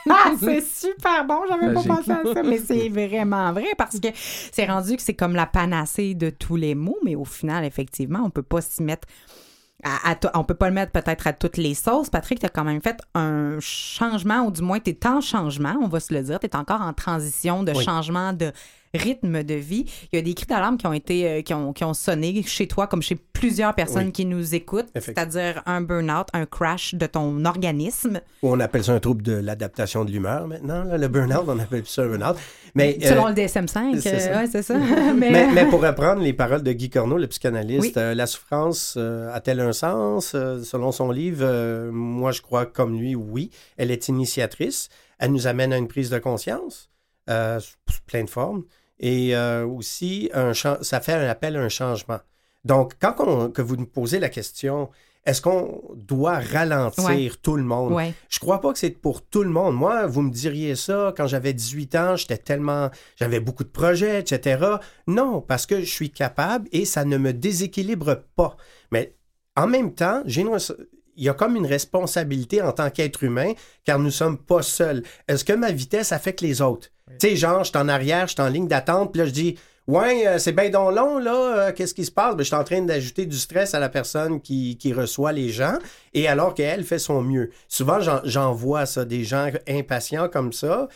Ah, c'est super bon, j'avais pas pensé à ça, mais c'est (laughs) vraiment vrai parce que c'est rendu que c'est comme la panacée de tous les mots, mais au final, effectivement, on peut pas s'y mettre. À, à to- on peut pas le mettre peut-être à toutes les sauces. Patrick, tu as quand même fait un changement, ou du moins, tu es en changement, on va se le dire. Tu es encore en transition de Oui. changement de rythme de vie. Il y a des cris d'alarme qui ont été, euh, qui ont, qui ont sonné chez toi, comme chez plusieurs personnes Oui. qui nous écoutent, c'est-à-dire un burn-out, un crash de ton organisme. On appelle ça un trouble de l'adaptation de l'humeur maintenant. là, le burn-out, on appelle ça un burn-out. Mais, euh, Selon le DSM-5, c'est euh, ça. ouais, c'est ça. (laughs) mais, mais, mais pour reprendre les paroles de Guy Corneau, le psychanalyste, Oui. euh, la souffrance euh, a-t-elle un sens? Euh, selon son livre, euh, moi je crois comme lui, oui. Elle est initiatrice. Elle nous amène à une prise de conscience euh, sous plein de formes. Et euh, aussi, un ça fait un appel à un changement. Donc, quand on- que vous nous posez la question, est-ce qu'on doit ralentir Ouais. tout le monde? ouais. Je crois pas que c'est pour tout le monde. Moi, vous me diriez ça quand j'avais 18 ans, j'étais tellement, j'avais beaucoup de projets, etc. Non, parce que je suis capable et ça ne me déséquilibre pas. Mais en même temps, j'ai une- il y a comme une responsabilité en tant qu'être humain, car nous sommes pas seuls. Est-ce que ma vitesse affecte les autres? Tu sais, genre, je suis en arrière, je suis en ligne d'attente, puis là, je dis, ouais, euh, c'est bien donc long, là, euh, qu'est-ce qui se passe? Ben, je suis en train d'ajouter du stress à la personne qui, qui reçoit les gens, et alors qu'elle fait son mieux. Souvent, j'en, j'en vois ça, des gens impatients comme ça.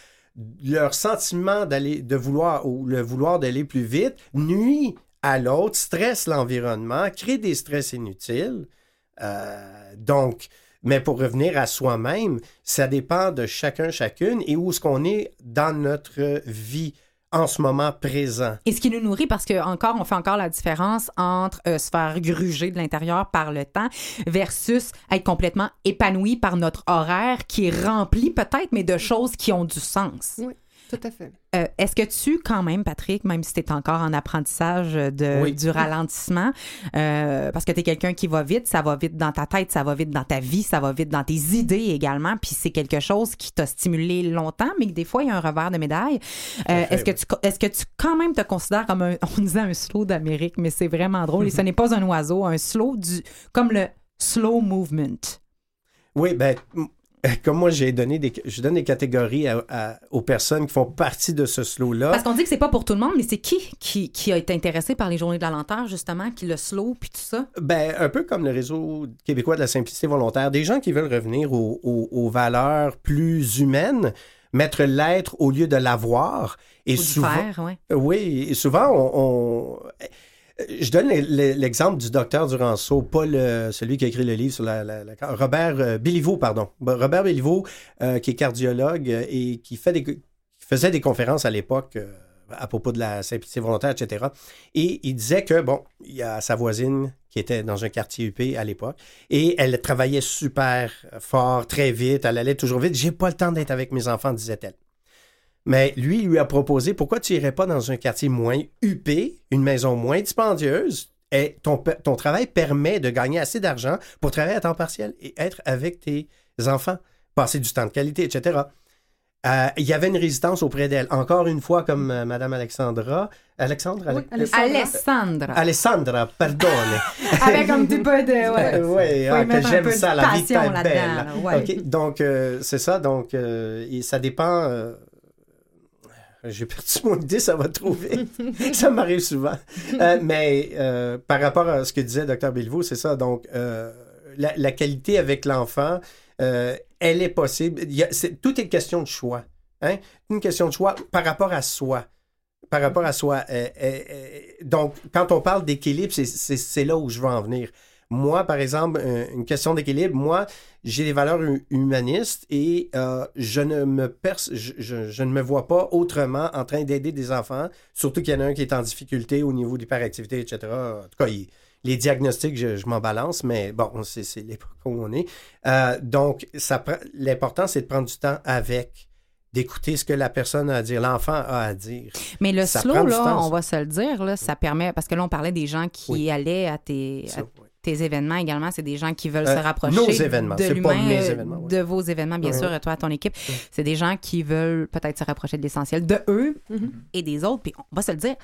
Leur sentiment d'aller, de vouloir, ou le vouloir d'aller plus vite, nuit à l'autre, stresse l'environnement, crée des stress inutiles. Euh, donc, mais pour revenir à soi-même, ça dépend de chacun, chacune et où est-ce qu'on est dans notre vie en ce moment présent. Et ce qui nous nourrit, parce que encore, on fait encore la différence entre euh, se faire gruger de l'intérieur par le temps versus être complètement épanoui par notre horaire qui est rempli peut-être, mais de choses qui ont du sens. Oui, tout à fait. Euh, Est-ce que tu, quand même, Patrick, même si tu es encore en apprentissage de, Oui. du ralentissement, euh, parce que tu es quelqu'un qui va vite, ça va vite dans ta tête, ça va vite dans ta vie, ça va vite dans tes idées également, puis c'est quelque chose qui t'a stimulé longtemps, mais que des fois, il y a un revers de médaille. Euh, Est-ce que, tu, est-ce que tu, quand même, te considères comme un, (laughs) on disait un slow d'Amérique, mais c'est vraiment drôle, et ce n'est pas un oiseau, un slow du, comme le slow movement. Oui, ben, comme moi, j'ai donné des, je donne des catégories à- à- aux personnes qui font partie de ce slow-là. Parce qu'on dit que c'est pas pour tout le monde, mais c'est qui, qui qui a été intéressé par les journées de la lenteur, justement, qui le slow, puis tout ça? Ben, un peu comme le réseau québécois de la simplicité volontaire, des gens qui veulent revenir aux, aux- aux valeurs plus humaines, mettre l'être au lieu de l'avoir. Et Ou souvent, faire, ouais. Oui, et souvent, on, on- Je donne le- le- l'exemple du docteur Duranceau, pas celui qui a écrit le livre sur la... la- Robert euh, Béliveau, pardon. Robert Béliveau, euh, qui est cardiologue euh, et qui, faisait des conférences à l'époque euh, à propos de la simplicité volontaire, etc. Et il disait que, bon, il y a sa voisine qui était dans un quartier UP à l'époque, et elle travaillait super fort, très vite, elle allait toujours vite. J'ai pas le temps d'être avec mes enfants, disait-elle. Mais lui, il lui a proposé pourquoi tu irais pas dans un quartier moins huppé, une maison moins dispendieuse, et ton, ton travail permet de gagner assez d'argent pour travailler à temps partiel et être avec tes enfants, passer du temps de qualité, etc. Euh, il y avait une résistance auprès d'elle. Encore une fois, comme euh, Madame Alexandra. Alexandre? Oui, Ale- Alessandra. Alessandra. Alessandra, pardonne. (laughs) Avec un petit peu de. Ouais. y ah, que j'aime ça, la vie est belle. là, ouais. Donc euh, c'est ça, donc euh, et ça dépend. J'ai perdu mon idée, ça va trop vite. ça m'arrive souvent. Euh, mais euh, par rapport à ce que disait Dr. Béliveau, c'est ça. Donc, euh, la, qualité avec l'enfant, elle est possible. Tout est question de choix. Hein? Une question de choix par rapport à soi. Par rapport à soi. Donc, quand on parle d'équilibre, c'est là où je veux en venir. Moi, par exemple, une question d'équilibre, moi, j'ai des valeurs hu- humanistes et euh, je, ne me pers- je, je- je ne me vois pas autrement en train d'aider des enfants, surtout qu'il y en a un qui est en difficulté au niveau d'hyperactivité, etc. En tout cas, il- les diagnostics, je, je m'en balance, mais bon, c'est l'époque où on est. Euh, donc, l'important, c'est de prendre du temps avec, d'écouter ce que la personne a à dire, l'enfant a à dire. Mais le Ça slow, là, on va se le dire, là, ça permet. Parce que là, on parlait des gens qui Oui. allaient à tes, à. Tes événements également. C'est des gens qui veulent Euh, se rapprocher nos événements, de c'est l'humain, pas mes événements, ouais. de vos événements, bien Ouais. sûr, toi, ton équipe. C'est des gens qui veulent peut-être se rapprocher de l'essentiel de eux Mhm. et des autres. Puis on va se le dire,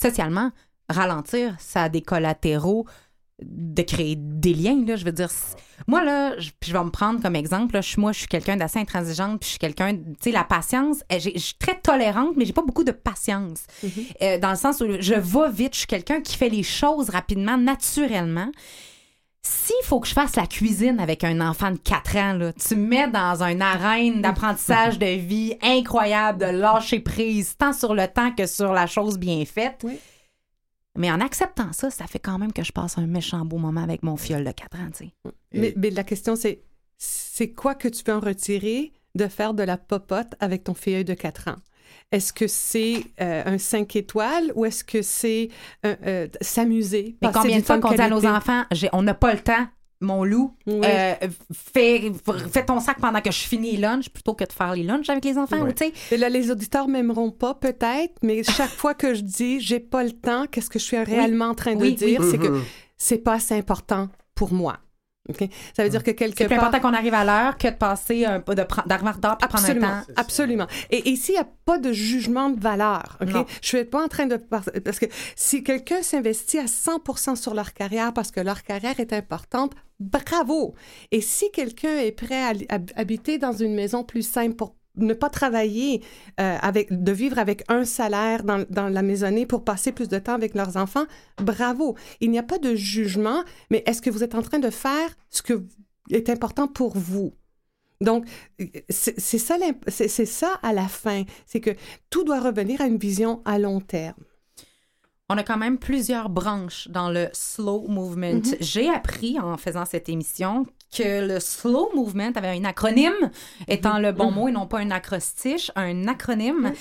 socialement, ralentir, ça a des collatéraux de créer des liens, là, je veux dire. c- Moi, là, je, puis je vais me prendre comme exemple, là, je, moi, je suis quelqu'un d'assez intransigeante, puis je suis quelqu'un, tu sais, la patience, eh, j'ai- je suis très tolérante, mais j'ai pas beaucoup de patience. Euh, dans le sens où je vais vite, je suis quelqu'un qui fait les choses rapidement, naturellement. s'il faut que je fasse la cuisine avec un enfant de 4 ans, là, tu me mets dans une arène d'apprentissage de vie incroyable, de lâcher prise, tant sur le temps que sur la chose bien faite. Oui. Mais en acceptant ça, ça fait quand même que je passe un méchant beau moment avec mon fiole de 4 ans, tu sais. Mais, mais la question, c'est c'est quoi que tu veux en retirer de faire de la popote avec ton filleul de 4 ans? Est-ce que c'est euh, un 5 étoiles ou est-ce que c'est euh, euh, s'amuser? Mais combien de fois qu'on dit à nos enfants, on n'a pas le temps, mon loup, Oui. euh, fais, fais ton sac pendant que je finis les lunchs plutôt que de faire les lunchs avec les enfants, Ouais. ou tu sais. Et là, les auditeurs m'aimeront pas, peut-être, mais chaque fois que je dis j'ai pas le temps, qu'est-ce que je suis réellement en train de Oui, dire? C'est que Mhm. c'est pas assez important pour moi. OK? Ça veut dire que quelque C'est plus part. important qu'on arrive à l'heure que de passer un peu de d'arriver en retard prendre un Absolument, temps. absolument. Et et ici, il n'y a pas de jugement de valeur. OK? Non. Je suis pas en train de... par- Parce que si quelqu'un s'investit à 100% sur leur carrière parce que leur carrière est importante, bravo. Et si quelqu'un est prêt à, à habiter dans une maison plus simple pour ne pas travailler, euh, avec, de vivre avec un salaire dans, dans la maisonnée pour passer plus de temps avec leurs enfants, bravo. Il n'y a pas de jugement, mais est-ce que vous êtes en train de faire ce que est important pour vous? Donc, c'est ça à la fin, c'est que tout doit revenir à une vision à long terme. On a quand même plusieurs branches dans le slow movement. J'ai appris en faisant cette émission que le slow movement avait un acronyme, étant le bon mot et non pas un acrostiche, un acronyme,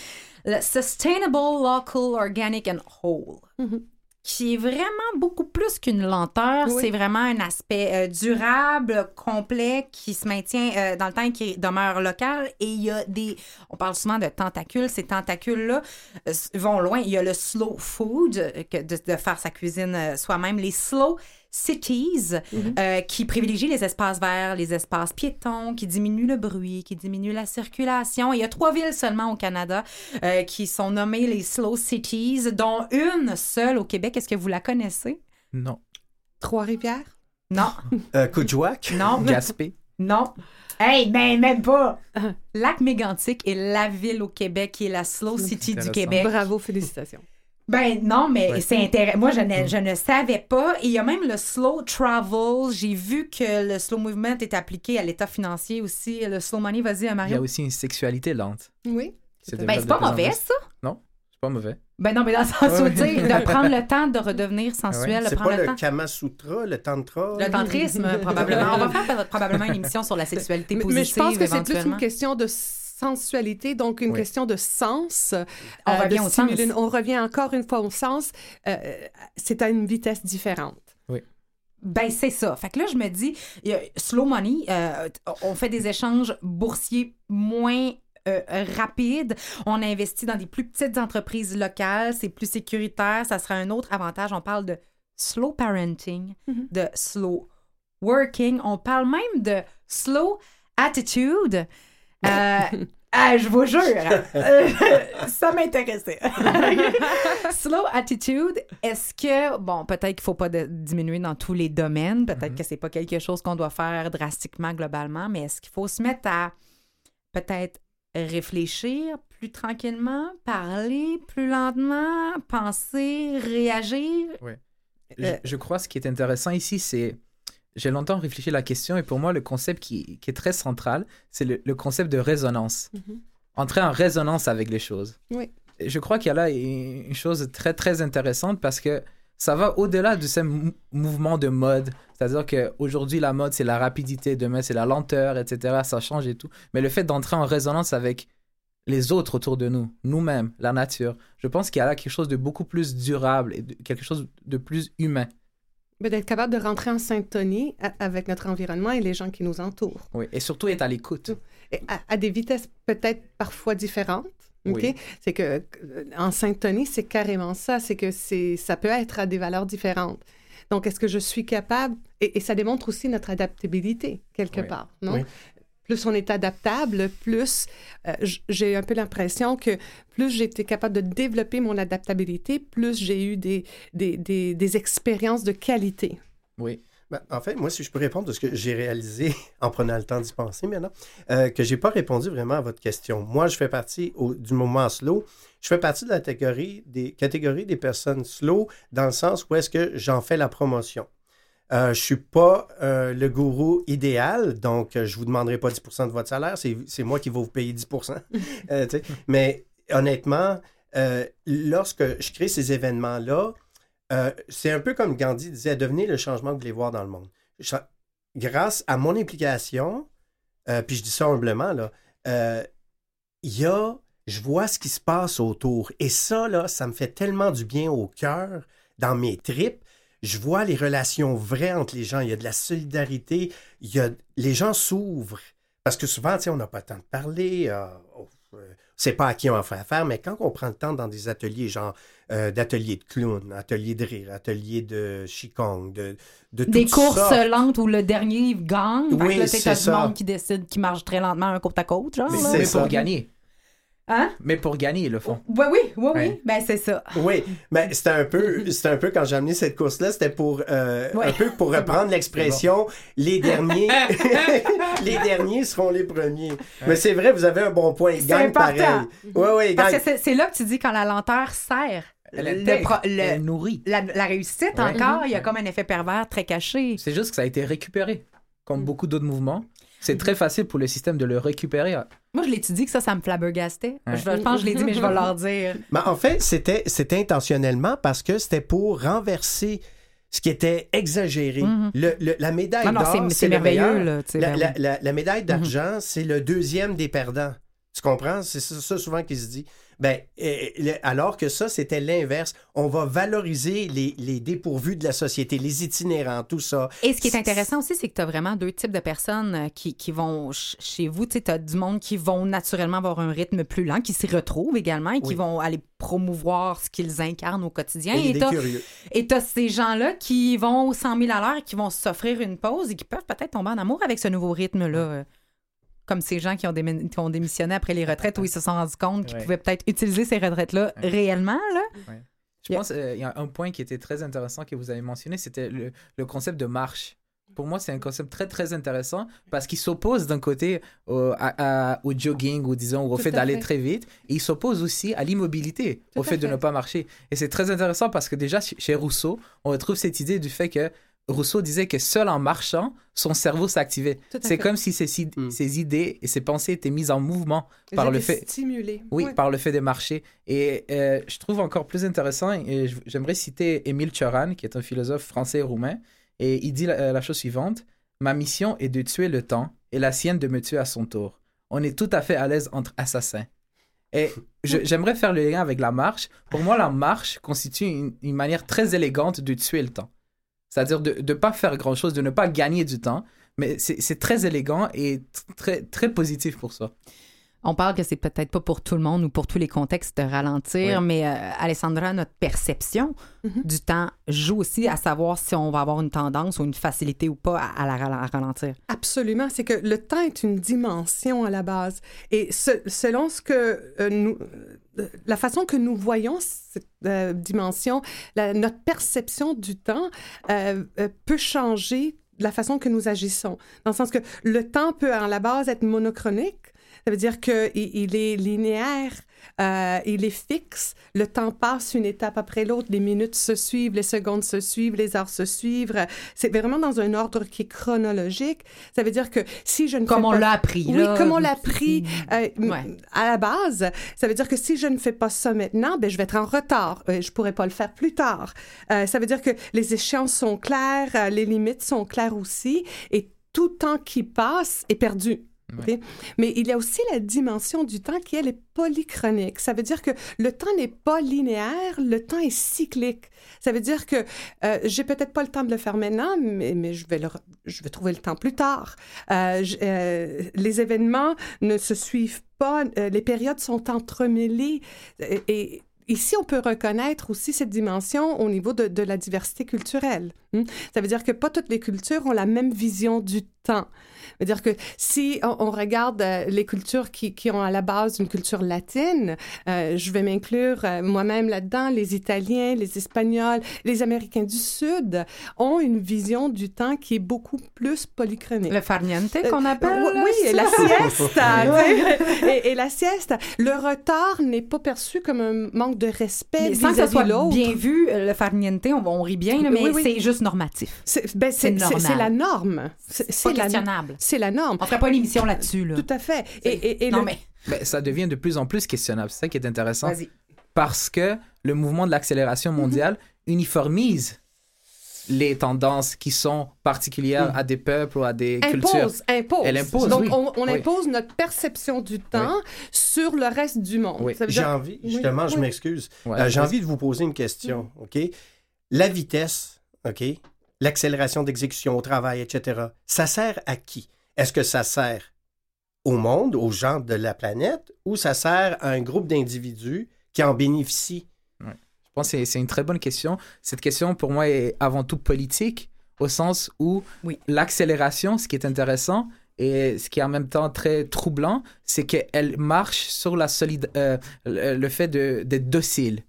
le Sustainable Local Organic and Whole. Mhm. Qui est vraiment beaucoup plus qu'une lenteur. Oui. C'est vraiment un aspect euh, durable, complet, qui se maintient euh, dans le temps et qui demeure local. Et il y a des... On parle souvent de tentacules. Ces tentacules-là euh, vont loin. Il y a le slow food, que de, de faire sa cuisine soi-même. Les slow cities, euh, qui privilégient les espaces verts, les espaces piétons, qui diminuent le bruit, qui diminuent la circulation. Il y a trois villes seulement au Canada euh, qui sont nommées les slow cities, dont une seule au Québec. Est-ce que vous la connaissez? Non. Trois-Rivières? Non, (laughs) Euh, Coudjouac? non, Gaspé? non. Hey, ben même pas! Lac Mégantic est la ville au Québec qui est la slow city du. Québec. Bravo, félicitations. Ben non, mais Ouais. c'est intéressant. Moi, je ne, je ne savais pas. Et il y a même le slow travel. J'ai vu que le slow movement est appliqué à l'état financier aussi. Le slow money, vas-y, Il y a Mario. aussi une sexualité lente. Oui. se Ben, c'est pas de mauvais, ça. Non, c'est pas mauvais. Ben non, mais dans le sens où, Ouais. tu sais, de (laughs) prendre le temps de redevenir sensuel, de C'est prendre pas le le temps. Kama Sutra, le Tantra? Le tantrisme, (laughs) probablement. On va faire probablement une émission sur la sexualité Mais, positive, mais je pense que c'est plus une question de sensualité, donc une Oui. question de sens. On euh, revient de au stimuler- sens. On revient encore une fois au sens. euh, c'est à une vitesse différente. Ben, c'est ça. Fait que là, je me dis, slow money, euh, on fait des échanges boursiers moins euh, rapides. On investit dans des plus petites entreprises locales. C'est plus sécuritaire. Ça sera un autre avantage. On parle de slow parenting, Mhm. de slow working. On parle même de slow attitude. Euh, (laughs) ah, je vous jure, (laughs) euh, ça m'intéressait. (laughs) Slow attitude, est-ce que, bon, peut-être qu'il ne faut pas de- diminuer dans tous les domaines, peut-être que c'est pas quelque chose qu'on doit faire drastiquement globalement, mais est-ce qu'il faut se mettre à peut-être réfléchir plus tranquillement, parler plus lentement, penser, réagir? Je, je crois ce qui est intéressant ici, c'est. J'ai longtemps réfléchi à la question et pour moi, le concept qui, qui est très central, c'est le, le concept de résonance. Mhm. Entrer en résonance avec les choses. Oui. Je crois qu'il y a là une chose très, très intéressante parce que ça va au-delà de ce mou- mouvement de mode. C'est-à-dire qu'aujourd'hui, la mode, c'est la rapidité, demain, c'est la lenteur, etc. Ça change et tout. Mais le fait d'entrer en résonance avec les autres autour de nous, nous-mêmes, la nature, je pense qu'il y a là quelque chose de beaucoup plus durable et de- quelque chose de plus humain. D'être capable de rentrer en syntonie avec notre environnement et les gens qui nous entourent. Oui, et surtout être à l'écoute. À, à des vitesses peut-être parfois différentes. OK? Oui. C'est que euh, en syntonie, c'est carrément ça. C'est que c'est ça peut être à des valeurs différentes. Donc, est-ce que je suis capable? Et, et ça démontre aussi notre adaptabilité quelque Oui. part, non? Oui. Plus on est adaptable, plus euh, j'ai un peu l'impression que plus j'ai été capable de développer mon adaptabilité, plus j'ai eu des, des, des, des expériences de qualité. Oui. Ben, en fait, moi, si je peux répondre de ce que j'ai réalisé (laughs) en prenant le temps d'y penser maintenant, euh, que j'ai pas répondu vraiment à votre question. Moi, je fais partie au- du mouvement slow. Je fais partie de la catégorie des, catégorie des personnes slow dans le sens où est-ce que j'en fais la promotion. Euh, je suis pas euh, le gourou idéal, donc euh, je vous demanderai pas 10% de votre salaire, c'est moi qui vais vous payer 10 (laughs) Euh, tu sais. Mais honnêtement, euh, lorsque je crée ces événements-là, c'est un peu comme Gandhi disait, devenez le changement que vous voulez voir dans le monde. Grâce à mon implication, puis je dis ça humblement, là, il y a, je vois ce qui se passe autour. Et ça, là, ça me fait tellement du bien au cœur, dans mes tripes. Je vois les relations vraies entre les gens. Il y a de la solidarité. Il y a, les gens s'ouvrent. Parce que souvent, on n'a pas le temps de parler. euh, on ne sait pas à qui on fait affaire. Mais quand on prend le temps dans des ateliers, genre euh, d'ateliers de clown, ateliers de rire, ateliers de qigong, de, de Des courses ça. lentes où le dernier gagne. Oui, c'est t'as du ça. monde qui décide, qui marche très lentement un côte à côte, genre. Mais là. c'est Mais ça. pour gagner. Hein? Mais pour gagner, ils le font. Oui, oui, oui, oui. Ben, c'est ça. Oui, mais (laughs) c'était un peu, c'était un peu quand j'ai amené cette course-là, c'était pour euh, Ouais. un peu pour reprendre l'expression, les derniers, (laughs) les derniers seront les premiers. Mais c'est vrai, vous avez un bon point. Important. pareil. Oui, oui, ils Parce que c'est- là que tu dis quand la lenteur sert. Le intègre, pro- le- elle nourrit. la, la réussite, Ouais. encore, il y a comme un effet pervers très caché. C'est juste que ça a été récupéré. Comme Mm. beaucoup d'autres mouvements. C'est très facile pour le système de le récupérer. Moi, je l'ai-tu dit que ça, ça me flabbergastait? Ouais. Je, je pense que je l'ai dit, mais je vais leur dire. Mais en fait, c'était, c'était intentionnellement parce que c'était pour renverser ce qui était exagéré. Mhm. Le- le- la médaille Non, non, d'or, c'est- c'est le merveilleux, là, La, ben la- la- la médaille d'argent, c'est le deuxième des perdants. Tu comprends? C'est ça, ça souvent qui se dit. Ben, alors que ça, c'était l'inverse. On va valoriser les, les dépourvus de la société, les itinérants, tout ça. Et ce qui est intéressant aussi, c'est que tu as vraiment deux types de personnes euh, qui, qui vont ch- chez vous. Tu as du monde qui vont naturellement avoir un rythme plus lent, qui s'y retrouvent également et qui Oui. vont aller promouvoir ce qu'ils incarnent au quotidien. Et t'as-. Et tu as ces gens-là qui vont au 100 000 à l'heure et qui vont s'offrir une pause et qui peuvent peut-être tomber en amour avec ce nouveau rythme-là. Euh, Comme ces gens qui ont, démi- qui ont démissionné après les retraites où ils se sont rendus compte qu'ils Ouais. pouvaient peut-être utiliser ces retraites-là Ouais. réellement. Là. Je pense qu'il y a un point qui était très intéressant que vous avez mentionné, c'était le, le concept de marche. Pour moi, c'est un concept très, très intéressant parce qu'il s'oppose d'un côté au, à- à- au jogging ou disons au fait d'aller fait. très vite et il s'oppose aussi à l'immobilité, Tout au fait de ne pas marcher. Et c'est très intéressant parce que déjà, ch- chez Rousseau, on retrouve cette idée du fait que Rousseau disait que seul en marchant, son cerveau s'activait. C'est comme si ses, Mm. ses idées et ses pensées étaient mises en mouvement Ils par le fait. Oui, Ouais. par le fait de marcher. Et euh, je trouve encore plus intéressant, et j'aimerais citer Émile Cioran, qui est un philosophe français et roumain, et il dit la, la chose suivante Ma mission est de tuer le temps, et la sienne de me tuer à son tour. On est tout à fait à l'aise entre assassins. Et (laughs) j'aimerais faire le lien avec la marche. Pour moi, la marche constitue une, une manière très élégante de tuer le temps. C'est-à-dire de ne pas faire grand-chose, de ne pas gagner du temps, mais c'est très élégant et très positif pour ça. On parle que c'est peut-être pas pour tout le monde ou pour tous les contextes de ralentir, Oui. mais euh, Alessandra, notre perception Mhm. du temps joue aussi à savoir si on va avoir une tendance ou une facilité ou pas à, à la à ralentir. Absolument, c'est que le temps est une dimension à la base. Et ce- selon ce que euh, nous, euh, la façon que nous voyons cette euh, dimension, la- notre perception du temps peut changer la façon que nous agissons. Dans le sens que le temps peut à la base être monochronique. Ça veut dire qu'il il est linéaire, euh, il est fixe. Le temps passe une étape après l'autre. Les minutes se suivent, les secondes se suivent, les heures se suivent. C'est vraiment dans un ordre qui est chronologique. Ça veut dire que si je ne Comme fais on pas... l'a appris. Oui, là. comme on l'a appris euh, Ouais. à la base, ça veut dire que si je ne fais pas ça maintenant, ben, je vais être en retard. Euh, je pourrais pas le faire plus tard. Euh, ça veut dire que les échéances sont claires, les limites sont claires aussi, et tout temps qui passe est perdu. Mais il y a aussi la dimension du temps qui, est polychronique. Ça veut dire que le temps n'est pas linéaire, le temps est cyclique. Ça veut dire que euh, j'ai peut-être pas le temps de le faire maintenant, mais, je, vais trouver le temps plus tard. Euh, euh, les événements ne se suivent pas, euh, les périodes sont entremêlées. Et, ici, on peut reconnaître aussi cette dimension au niveau de, de la diversité culturelle. hmm? Ça veut dire que pas toutes les cultures ont la même vision du temps. C'est-à-dire que si on, on regarde euh, les cultures qui, qui ont à la base une culture latine, euh, je vais m'inclure euh, moi-même là-dedans, les Italiens, les Espagnols, les Américains du Sud ont une vision du temps qui est beaucoup plus polychronique. Le farniente qu'on appelle. oui, la (laughs) sais. et, et la sieste, le retard n'est pas perçu comme un manque de respect vis-à-vis soit l'autre. bien vu, le farniente, on, on rit bien, mais Oui, oui. c'est juste normatif. C'est ben, la norme. C'est la, questionnable. C'est la norme. On ferait pas une émission là-dessus, là. Tout à fait. Et, et, et non, le- mais Mais ça devient de plus en plus questionnable. C'est ça qui est intéressant. vas-y. Parce que le mouvement de l'accélération mondiale uniformise les tendances qui sont particulières à des peuples ou à des cultures. impose, impose. Elle impose, Donc, oui. on, on Oui. impose notre perception du temps sur le reste du monde. Oui. Ça veut J'ai dire- envie, Oui, justement, je m'excuse. Ouais, Euh, J'ai envie de vous poser une question, OK? La vitesse, OK? L'accélération d'exécution au travail, etc., ça sert à qui? Est-ce que ça sert au monde, aux gens de la planète, ou ça sert à un groupe d'individus qui en bénéficient? Je pense que c'est- une très bonne question. Cette question, pour moi, est avant tout politique, au sens où Oui. l'accélération, ce qui est intéressant et ce qui est en même temps très troublant, c'est qu'elle marche sur la solide, euh, le, le fait de- d'être docile,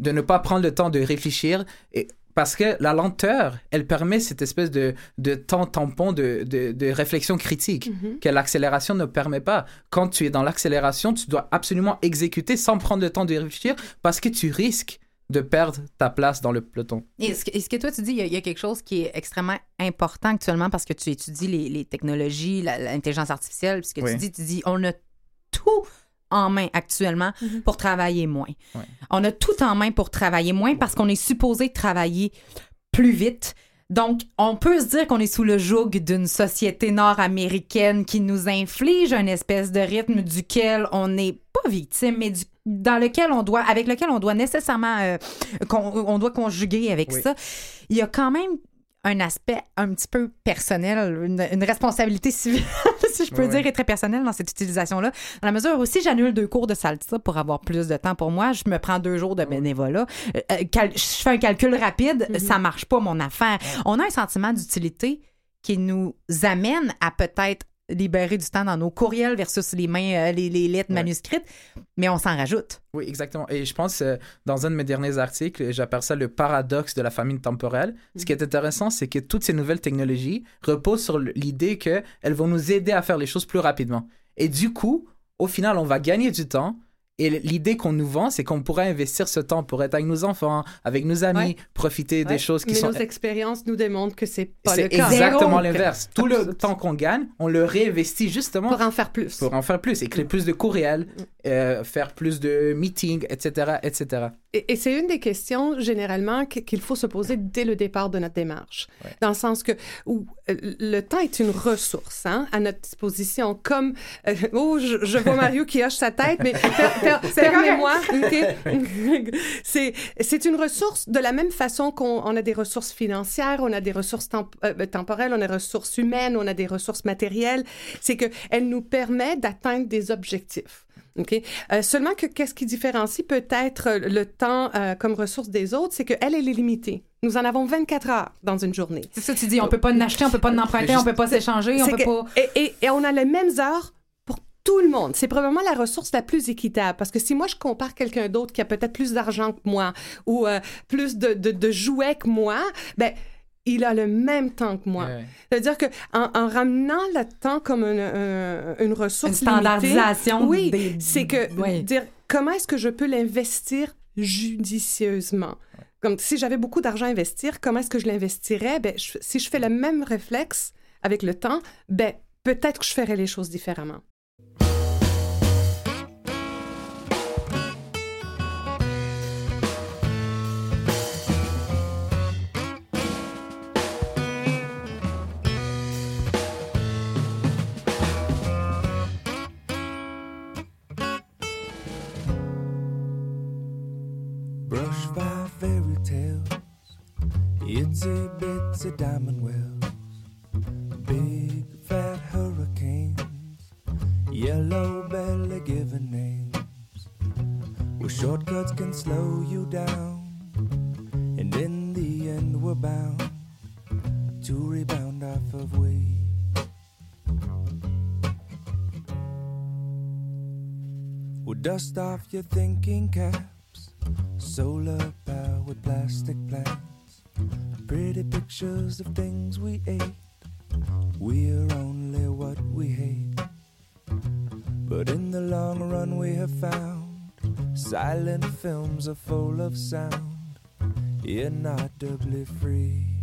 de ne pas prendre le temps de réfléchir. Et, parce que la lenteur, elle permet cette espèce de, de temps tampon de, de, de réflexion critique Mhm. que l'accélération ne permet pas. Quand tu es dans l'accélération, tu dois absolument exécuter sans prendre le temps de réfléchir parce que tu risques de perdre ta place dans le peloton. Et ce, que, ce que toi, tu dis, il y, a, il y a quelque chose qui est extrêmement important actuellement parce que tu étudies les, les technologies, l'intelligence artificielle. Puis ce que Oui. tu dis, tu dis, on a tout en main actuellement pour travailler moins. Ouais. On a tout en main pour travailler moins parce qu'on est supposé travailler plus vite. Donc, on peut se dire qu'on est sous le joug d'une société nord-américaine qui nous inflige une espèce de rythme duquel on n'est pas victime, mais du- dans lequel on doit, avec lequel on doit nécessairement, euh, qu'on- on doit conjuguer avec Oui. ça. Il y a quand même un aspect un petit peu personnel, une, une responsabilité civile, (laughs) si je peux dire, et très personnelle dans cette utilisation-là. Dans la mesure où si j'annule deux cours de salsa pour avoir plus de temps pour moi, je me prends deux jours de bénévolat. Euh, euh, cal- je fais un calcul rapide, ça marche pas mon affaire. On a un sentiment d'utilité qui nous amène à peut-être libérer du temps dans nos courriels versus les mains, euh, les, les lettres Ouais. manuscrites, mais on s'en rajoute. Oui, exactement. Et je pense, euh, dans un de mes derniers articles, j'appelle ça le paradoxe de la famine temporelle. Ce qui est intéressant, c'est que toutes ces nouvelles technologies reposent sur l'idée qu'elles vont nous aider à faire les choses plus rapidement. Et du coup, au final, on va gagner du temps. Et l'idée qu'on nous vend, c'est qu'on pourrait investir ce temps pour être avec nos enfants, avec nos amis, Ouais. profiter des choses qui Mais sont... nos expériences nous démontrent que c'est pas le C'est cas. exactement l'inverse. Tout le temps qu'on gagne, on le réinvestit justement Pour en faire plus. pour en faire plus, écrire plus de courriels, euh, faire plus de meetings, etc., etc. Et, et c'est une des questions, généralement, qu- qu'il faut se poser dès le départ de notre démarche. Ouais. Dans le sens que où, euh, le temps est une ressource hein, à notre disposition. Comme. euh, (laughs) oh, je, je vois Mario qui hoche sa tête, mais permets-moi. (laughs) (laughs) C'est, c'est une ressource de la même façon qu'on on a des ressources financières, on a des ressources temp- euh, temporelles, on a des ressources humaines, on a des ressources matérielles. C'est qu'elle nous permet d'atteindre des objectifs. OK? Euh, seulement que qu'est-ce qui différencie peut-être le temps euh, comme ressource des autres, c'est qu'elle, elle est limitée. Nous en avons 24 heures dans une journée. C'est ça, tu dis, on peut pas l'acheter, on peut pas l'emprunter, juste- on peut pas s'échanger, on peut que- pas... et, et- et on a les mêmes heures tout le monde. C'est probablement la ressource la plus équitable. Parce que si moi, je compare quelqu'un d'autre qui a peut-être plus d'argent que moi ou euh, plus de, de, de jouets que moi, ben il a le même temps que moi. Ouais. C'est-à-dire que en, en ramenant le temps comme une, un- une ressource Une standardisation limitée, oui, des- c'est que ouais. dire comment est-ce que je peux l'investir judicieusement? Comme si j'avais beaucoup d'argent à investir, comment est-ce que je l'investirais? Ben, je- si je fais le même réflexe avec le temps, ben peut-être que je ferais les choses différemment. you dust off your thinking caps, solar powered plastic plants, pretty pictures of things we ate. We're only what we hate. But in the long run, we have found silent films are full of sound, inaudibly free.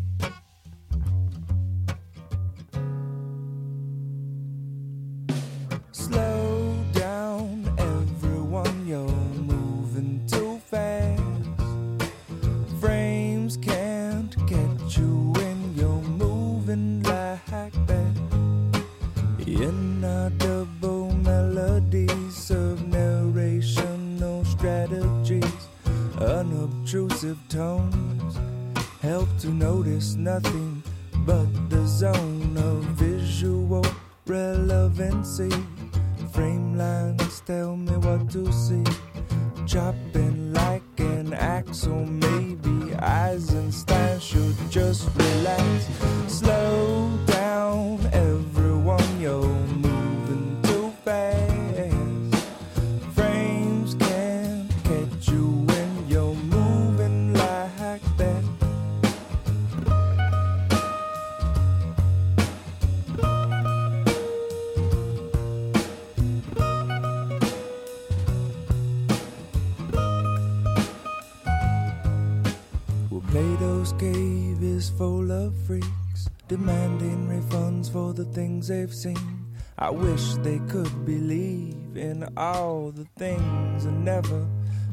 Is full of freaks demanding refunds for the things they've seen. I wish they could believe in all the things that never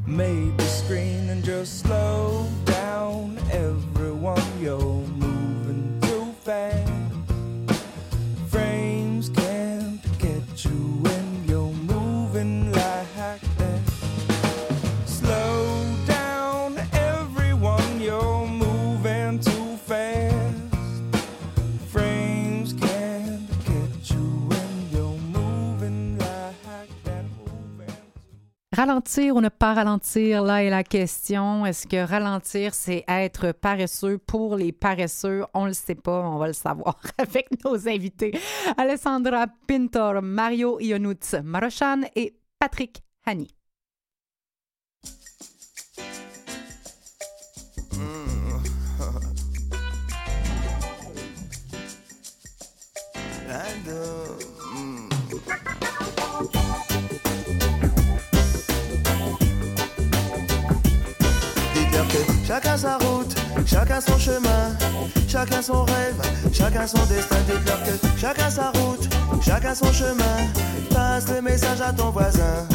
made the screen and just slow down, everyone. You're moving Ralentir ou ne pas ralentir, là est la question. Est-ce que ralentir, c'est être paresseux pour les paresseux? On le sait pas, on va le savoir (laughs) avec nos invités. Alessandra Pintor, Mario Ionutz Marochan et Patrick Hani. (laughs) And, chacun sa route, chacun son chemin, chacun son rêve, chacun son destin. Dites-leur que chacun sa route, chacun son chemin. Passe le message à ton voisin.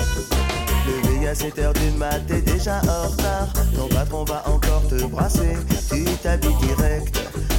Levé à 7 heures du mat, t'es déjà en retard. Ton patron va encore te brasser. Tu t'habilles direct.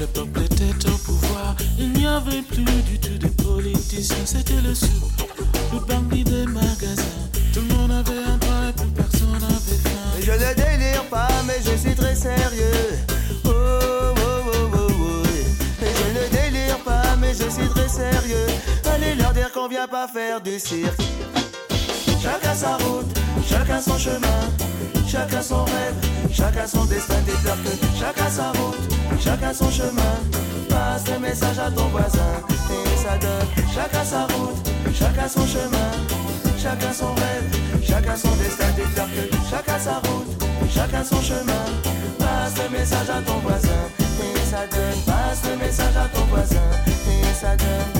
Le peuple était au pouvoir. Il n'y avait plus du tout de politiciens, c'était le sou. Le bandit des magasins. Tout le monde avait un droit et personne n'avait faim. Je ne délire pas, mais je suis très sérieux. Oh, oh, oh, oh, oh. Et je ne délire pas, mais je suis très sérieux. Allez leur dire qu'on vient pas faire du cirque. Chacun sa route, chacun son chemin, chacun son rêve, chacun son destin. Dites-leur que chacun sa route, chacun son chemin. Passe le message à ton voisin et ça donne. Chacun sa route, chacun son chemin, chacun son rêve, chacun son destin. Dites-leur que chacun sa route, chacun son chemin. Passe le message à ton voisin et ça donne. Passe le message à ton voisin et ça donne.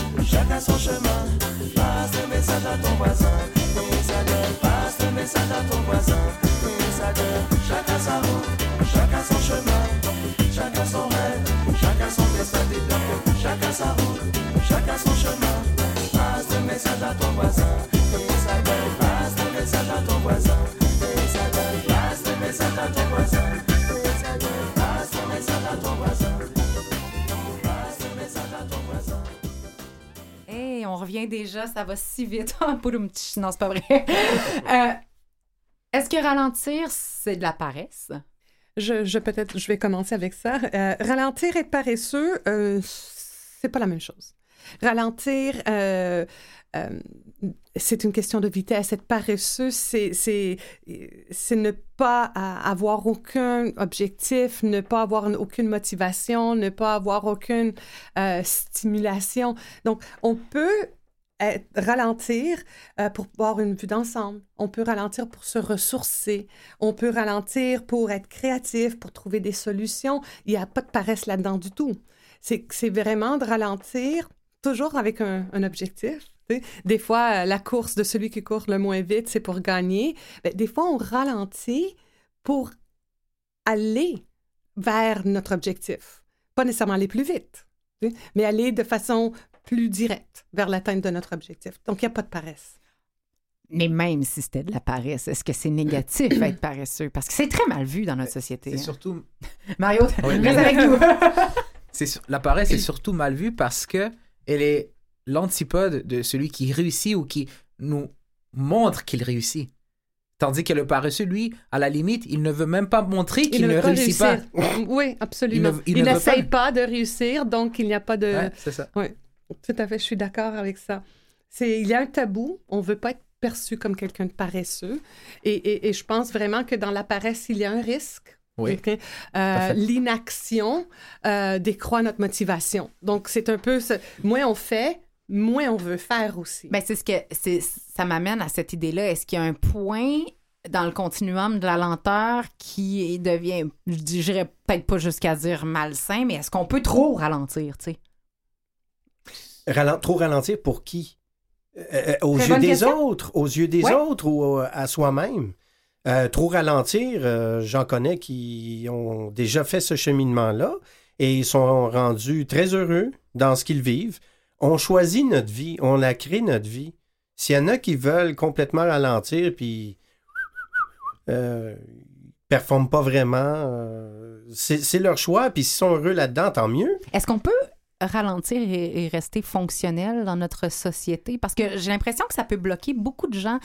chacun son chemin. Passe le message à ton voisin. Donne, passe le message à ton voisin. Donne, chacun sa route, chacun son chemin. Chacun son rêve, chacun son destin. Chacun sa route, chacun son chemin. Passe le message à ton voisin. Donne, passe le message à ton voisin. Donne, passe le message à ton voisin. On revient déjà, ça va si vite. (laughs) Non, c'est pas vrai. (laughs) Euh, Est-ce que ralentir, c'est de la paresse? Je, je peut-être, je vais commencer avec ça. Euh, ralentir et paresseux, euh, c'est pas la même chose. Ralentir, c'est une question de vitesse. Être paresseux, c'est, ne pas avoir aucun objectif, ne pas avoir aucune motivation, ne pas avoir aucune euh, stimulation. Donc, on peut ralentir euh, pour avoir une vue d'ensemble. On peut ralentir pour se ressourcer. On peut ralentir pour être créatif, pour trouver des solutions. Il n'y a pas de paresse là-dedans du tout. C'est c'est vraiment de ralentir, toujours avec un objectif. Des fois, euh, la course de celui qui court le moins vite, c'est pour gagner. Ben, des fois, on ralentit pour aller vers notre objectif. Pas nécessairement aller plus vite, mais aller de façon plus directe vers l'atteinte de notre objectif. Donc, il n'y a pas de paresse. Mais même si c'était de la paresse, est-ce que c'est négatif (clears throat) être paresseux? Parce que c'est très mal vu dans notre société. C'est hein. surtout (laughs) Mario, Oui, mais- avec nous. (laughs) La paresse est surtout mal vue parce que elle est l'antipode de celui qui réussit ou qui nous montre qu'il réussit. Tandis que le paresseux, lui, à la limite, il ne veut même pas montrer qu'il ne pas réussit pas. (laughs) Oui, absolument. Il ne- ne n'essaye pas. de réussir, donc il n'y a pas de... Ouais, c'est ça. Oui, tout à fait, je suis d'accord avec ça. C'est, il y a un tabou, on ne veut pas être perçu comme quelqu'un de paresseux. Et, et- et je pense vraiment que dans la paresse, il y a un risque. Oui. Euh. L'inaction euh, décroît notre motivation. Donc, c'est un peu... ce- Moins on fait, moins on veut faire aussi. Ben, c'est ce que c'est, ça m'amène à cette idée-là. Est-ce qu'il y a un point dans le continuum de la lenteur qui devient, je dirais peut-être pas jusqu'à dire malsain, mais est-ce qu'on peut trop ralentir, tu sais? Ralen- trop ralentir pour qui? Euh, euh, aux yeux des question. autres, aux yeux des Ouais. autres ou euh, à soi-même? Euh, trop ralentir, euh, j'en connais qui ont déjà fait ce cheminement-là et ils sont rendus très heureux dans ce qu'ils vivent. On choisit notre vie, on la crée notre vie. S'il y en a qui veulent complètement ralentir puis euh, performent pas vraiment, euh, c'est leur choix. Puis s'ils sont heureux là-dedans, tant mieux. Est-ce qu'on peut ralentir et, et rester fonctionnel dans notre société? Parce que j'ai l'impression que ça peut bloquer beaucoup de gens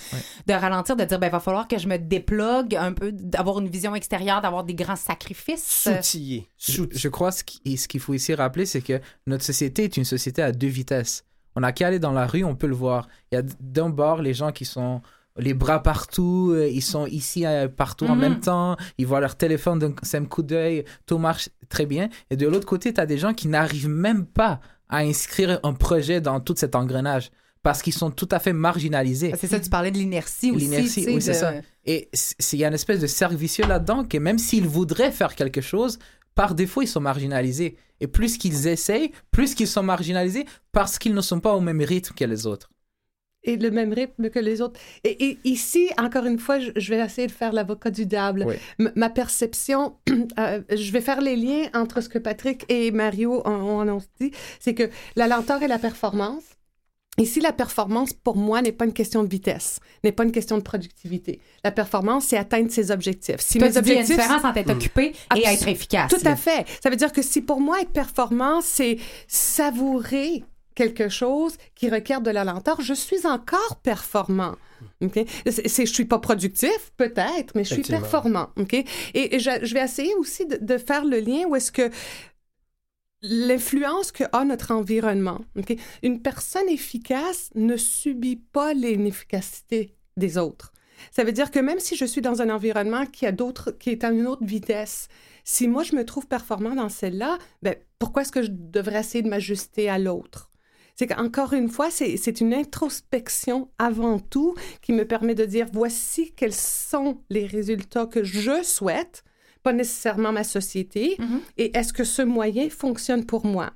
de ralentir, de dire, ben, va falloir que je me déplogue un peu, d'avoir une vision extérieure, d'avoir des grands sacrifices. S'outiller. Je, je crois ce qui- ce qu'il faut ici rappeler, c'est que notre société est une société à deux vitesses. On n'a qu'à aller dans la rue, on peut le voir. Il y a d'un bord les gens qui sont les bras partout, euh, ils sont ici euh, partout en Mhm. même temps, ils voient leur téléphone d'un simple coup d'œil, tout marche très bien. Et de l'autre côté, tu as des gens qui n'arrivent même pas à inscrire un projet dans tout cet engrenage parce qu'ils sont tout à fait marginalisés. C'est ça, tu parlais de l'inertie aussi. L'inertie, oui, c'est de- ça. Et il y a une espèce de cercle vicieux là-dedans que même s'ils voudraient faire quelque chose, par défaut, ils sont marginalisés. Et plus qu'ils essayent, plus qu'ils sont marginalisés parce qu'ils ne sont pas au même rythme que les autres. Et le même rythme que les autres. Et, et ici, encore une fois, je, je vais essayer de faire l'avocat du diable. Oui. Ma perception, (clears throat) euh, je vais faire les liens entre ce que Patrick et Mario ont, ont annoncé, c'est que la lenteur et la performance. Ici, la performance, pour moi, n'est pas une question de vitesse, n'est pas une question de productivité. La performance, c'est atteindre ses objectifs. Si Toi, mes tu dis, il y a une objectifs- différence entre être occupé et être efficace. Tout là. à fait. Ça veut dire que si pour moi être performant, c'est savourer quelque chose qui requiert de la lenteur, je suis encore performant. OK? C'est, je suis pas productif, peut-être, mais je suis performant. OK? Et, et je, je vais essayer aussi de, de faire le lien où est-ce que l'influence que a notre environnement. OK? Une personne efficace ne subit pas l'inefficacité des autres. Ça veut dire que même si je suis dans un environnement qui a d'autres, qui est à une autre vitesse, si moi je me trouve performant dans celle-là, ben, pourquoi est-ce que je devrais essayer de m'ajuster à l'autre? C'est qu'encore une fois, c'est c'est une introspection avant tout qui me permet de dire voici quels sont les résultats que je souhaite, pas nécessairement ma société, Mhm. et est-ce que ce moyen fonctionne pour moi?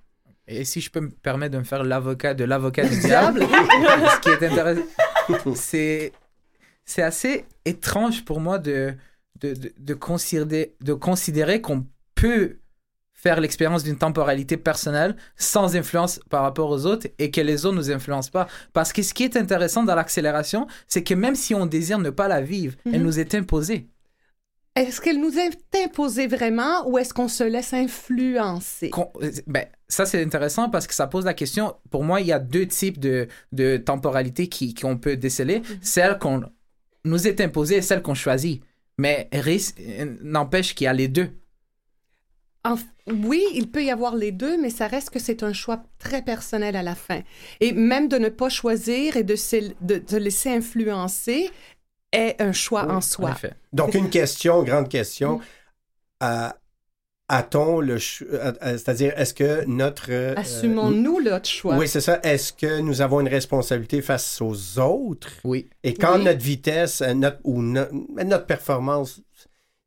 Et si je peux me permettre de me faire l'avocat de l'avocat du (laughs) diable, ce qui est intéressant, c'est, c'est assez étrange pour moi de, de, de, de considérer, de considérer qu'on peut faire l'expérience d'une temporalité personnelle sans influence par rapport aux autres et que les autres nous influencent pas. Parce que ce qui est intéressant dans l'accélération, c'est que même si on désire ne pas la vivre, elle Mhm. nous est imposée. Est-ce qu'elle nous est imposée vraiment ou est-ce qu'on se laisse influencer? Qu'on- ben, ça, c'est intéressant parce que ça pose la question. Pour moi, il y a deux types de, de temporalité qui- qu'on peut déceler. Celle qu'on nous est imposée et celle qu'on choisit. Mais risque n'empêche qu'il y a les deux. En- oui, il peut y avoir les deux, mais ça reste que c'est un choix très personnel à la fin. Et même de ne pas choisir et de se, de, de laisser influencer est un choix en soi. Donc, une question, grande question. Mm. Euh, A-t-on le C'est-à-dire, est-ce que notre. euh, Assumons-nous notre choix. Oui, c'est ça. Est-ce que nous avons une responsabilité face aux autres? Oui. Et quand Oui. notre vitesse euh, notre, ou no- notre performance,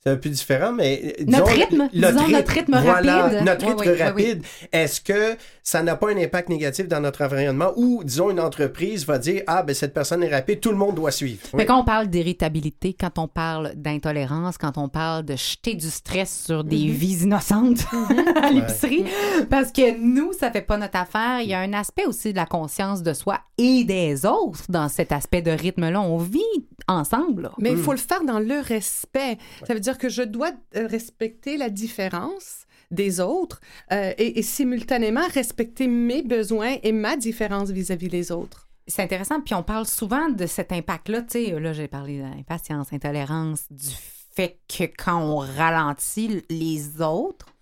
c'est un peu différent, mais. euh, Notre disons, rythme, disons notre rythme voilà, rapide. Notre rythme oui, oui, oui. rapide. Est-ce que ça n'a pas un impact négatif dans notre environnement ou, disons, une entreprise va dire Ah, ben cette personne est rapide, tout le monde doit suivre? Mais quand on parle d'irritabilité, quand on parle d'intolérance, quand on parle de jeter du stress sur des Mhm. vies innocentes (laughs) à l'épicerie, parce que nous, ça fait pas notre affaire. Il y a un aspect aussi de la conscience de soi et des autres dans cet aspect de rythme-là. On vit ensemble. là. Mais il faut le faire dans le respect. Ça veut dire que je dois euh, respecter la différence des autres euh, et, et simultanément respecter mes besoins et ma différence vis-à-vis des autres. C'est intéressant, puis on parle souvent de cet impact-là. Tu sais, là, j'ai parlé d'impatience, intolérance, du fait que quand on ralentit les autres,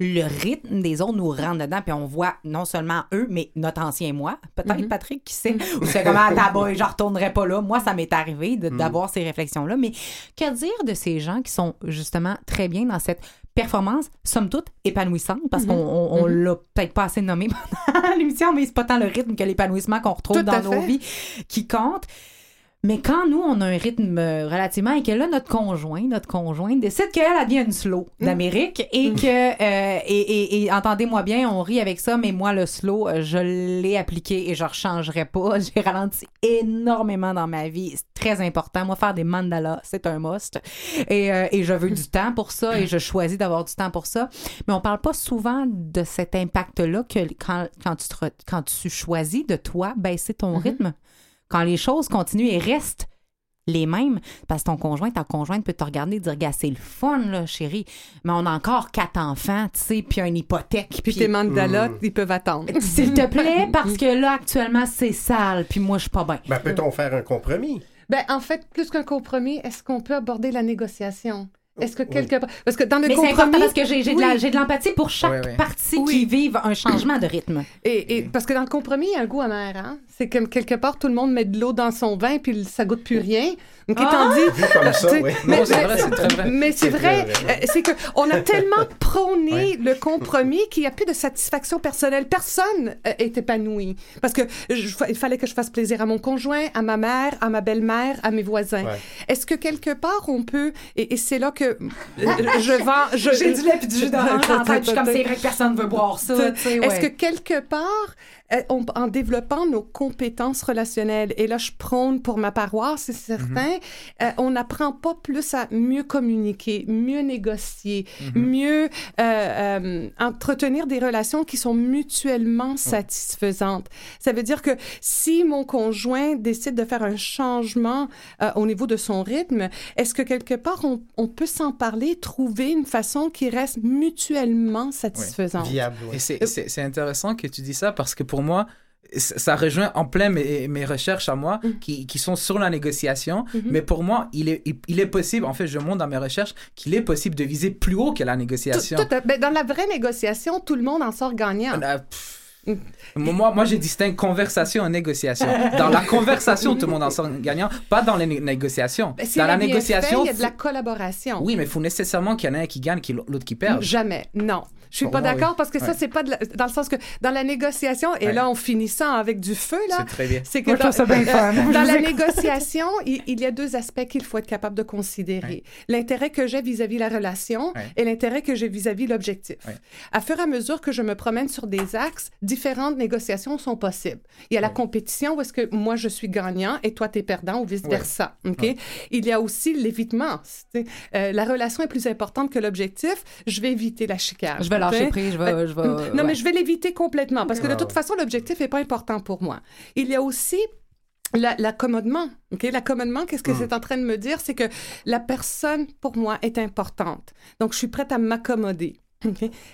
le rythme des autres nous rentre dedans, puis on voit non seulement eux, mais notre ancien moi, peut-être Mhm. Patrick, qui sait, ou c'est comment à (laughs) tabac, je retournerai pas là. Moi, ça m'est arrivé Mhm. d'avoir ces réflexions-là. Mais que dire de ces gens qui sont justement très bien dans cette performance, somme toute, épanouissante, parce qu'on on, on l'a peut-être pas assez nommé (laughs) pendant l'émission, mais c'est pas tant le rythme que l'épanouissement qu'on retrouve Tout dans nos vies qui compte. Mais quand nous, on a un rythme euh, relativement et que là, notre conjoint, notre conjointe décide qu'elle, elle devient une slow d'Amérique et que, euh, et, et- et entendez-moi bien, on rit avec ça, mais moi, le slow, euh, je l'ai appliqué et je ne rechangerai pas. (laughs) J'ai ralenti énormément dans ma vie. C'est très important. Moi, faire des mandalas, c'est un must. Et, euh, et je veux du temps pour ça et je choisis d'avoir du temps pour ça. Mais on parle pas souvent de cet impact-là que quand, quand, tu te quand tu choisis de toi baisser ton rythme quand les choses continuent et restent les mêmes, parce que ton conjoint, ta conjointe peut te regarder et dire, gars, c'est le fun, là, chérie, mais on a encore quatre enfants, tu sais, puis une hypothèque. Puis tes mandalas, ils peuvent attendre. (laughs) S'il te plaît, parce que là, actuellement, c'est sale, puis moi, je suis pas bien. Ben, peut-on faire un compromis? Ben, en fait, plus qu'un compromis, est-ce qu'on peut aborder la négociation? Est-ce que quelque part... Parce que dans le Mais c'est compromis... important parce que j'ai j'ai de la- Oui. j'ai de l'empathie pour chaque partie Oui. qui vive un changement de rythme. Et, et- parce que dans le compromis, il y a un goût amer, hein? C'est comme quelque part, tout le monde met de l'eau dans son vin, puis ça goûte plus rien. Donc, Ah! étant dit... Vu comme ça, tu sais, oui. mais- c'est vrai, c'est très vrai. Mais c'est C'est vrai, très vrai. euh, c'est que on a (laughs) tellement prôné le compromis qu'il n'y a plus de satisfaction personnelle. Personne euh, est épanoui. Parce que je- il fallait que je fasse plaisir à mon conjoint, à ma mère, à ma belle-mère, à mes voisins. Ouais. Est-ce que quelque part on peut... Et, et c'est là que je vends... je- J'ai du lait puis du jus d'orange en tête, je suis comme c'est vrai que personne veut boire ça. est-ce ouais. que quelque part, euh, on- en développant nos compétences relationnelles, et là je prône pour ma paroisse, c'est certain, euh, on n'apprend pas plus à mieux communiquer, mieux négocier, mieux euh, euh, entretenir des relations qui sont mutuellement satisfaisantes. Ça veut dire que si mon conjoint décide de faire un changement euh, au niveau de son rythme, est-ce que quelque part on, on peut s'en parler, trouver une façon qui reste mutuellement satisfaisante? Viable, ouais. Et c'est- c'est c'est intéressant que tu dis ça parce que pour moi, c- ça rejoint en plein mes, mes recherches à moi Mhm. qui, qui sont sur la négociation. Mhm. Mais pour moi, il est, il, il est possible, en fait, je montre dans mes recherches qu'il est possible de viser plus haut que la négociation. Tout- ben, dans la vraie négociation, tout le monde en sort gagnant. On a- pff. Moi, moi, je distingue conversation et négociation. Dans la conversation, tout le monde en sort gagnant, pas dans les né- négociations. Ben, si dans la négociation, faite, il y a de la collaboration. oui, mais il faut nécessairement qu'il y en ait un qui gagne et l'autre qui perd. Jamais, non. Je suis pas d'accord oui. parce que ça, Ouais. c'est pas de la- dans le sens que dans la négociation, et Ouais. là, on finit ça avec du feu, là. C'est très bien. C'est que Moi, dans, ça bien dans (laughs) la écoute. négociation, il, il y a deux aspects qu'il faut être capable de considérer. L'intérêt que j'ai vis-à-vis la relation Ouais. et l'intérêt que j'ai vis-à-vis l'objectif. Ouais. À fur et à mesure que je me promène sur des axes, différentes négociations sont possibles. Il y a la compétition où est-ce que moi, je suis gagnant et toi, tu es perdant ou vice-versa. OK? Ouais. Il y a aussi l'évitement. Euh, la relation est plus importante que l'objectif. Je vais éviter la chicane. Je vais lâcher prise, je vais. Je vais Non, ouais. mais je vais l'éviter complètement parce que de toute façon, l'objectif n'est pas important pour moi. Il y a aussi la- l'accommodement. OK? L'accommodement, qu'est-ce que c'est en train de me dire? C'est que la personne, pour moi, est importante. Donc, je suis prête à m'accommoder.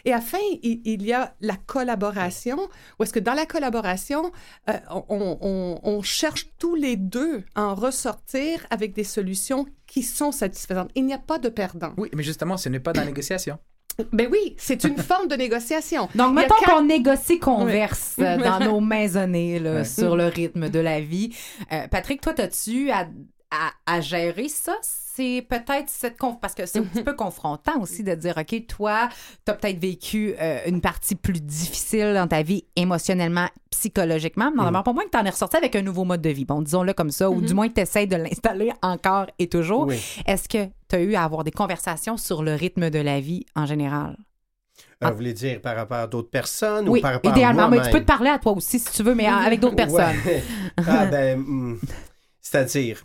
Et enfin, il, il y a la collaboration, où est-ce que dans la collaboration, euh, on, on- on cherche tous les deux à en ressortir avec des solutions qui sont satisfaisantes. Il n'y a pas de perdant. Oui, mais justement, ce n'est pas dans la négociation. Ben oui, c'est une (laughs) forme de négociation. Donc, mettons qu'on négocie, converse Ouais. euh, (laughs) dans nos maisonnées là, sur le rythme de la vie. Euh, Patrick, toi, as-tu à, à, à gérer ça? C'est peut-être cette... conf- Parce que c'est un petit peu confrontant aussi de dire, OK, toi, tu as peut-être vécu euh, une partie plus difficile dans ta vie émotionnellement, psychologiquement. Mais Mm. pour moi, que tu en es ressorti avec un nouveau mode de vie. Bon, disons-le comme ça, ou du moins que tu essaies de l'installer encore et toujours. Oui. Est-ce que tu as eu à avoir des conversations sur le rythme de la vie en général? Euh, vous voulez dire par rapport à d'autres personnes Oui, ou par rapport idéalement. à Mais moi-même? tu peux te parler à toi aussi si tu veux, mais avec d'autres personnes. Ouais. ah ben, hmm, (laughs) c'est-à-dire,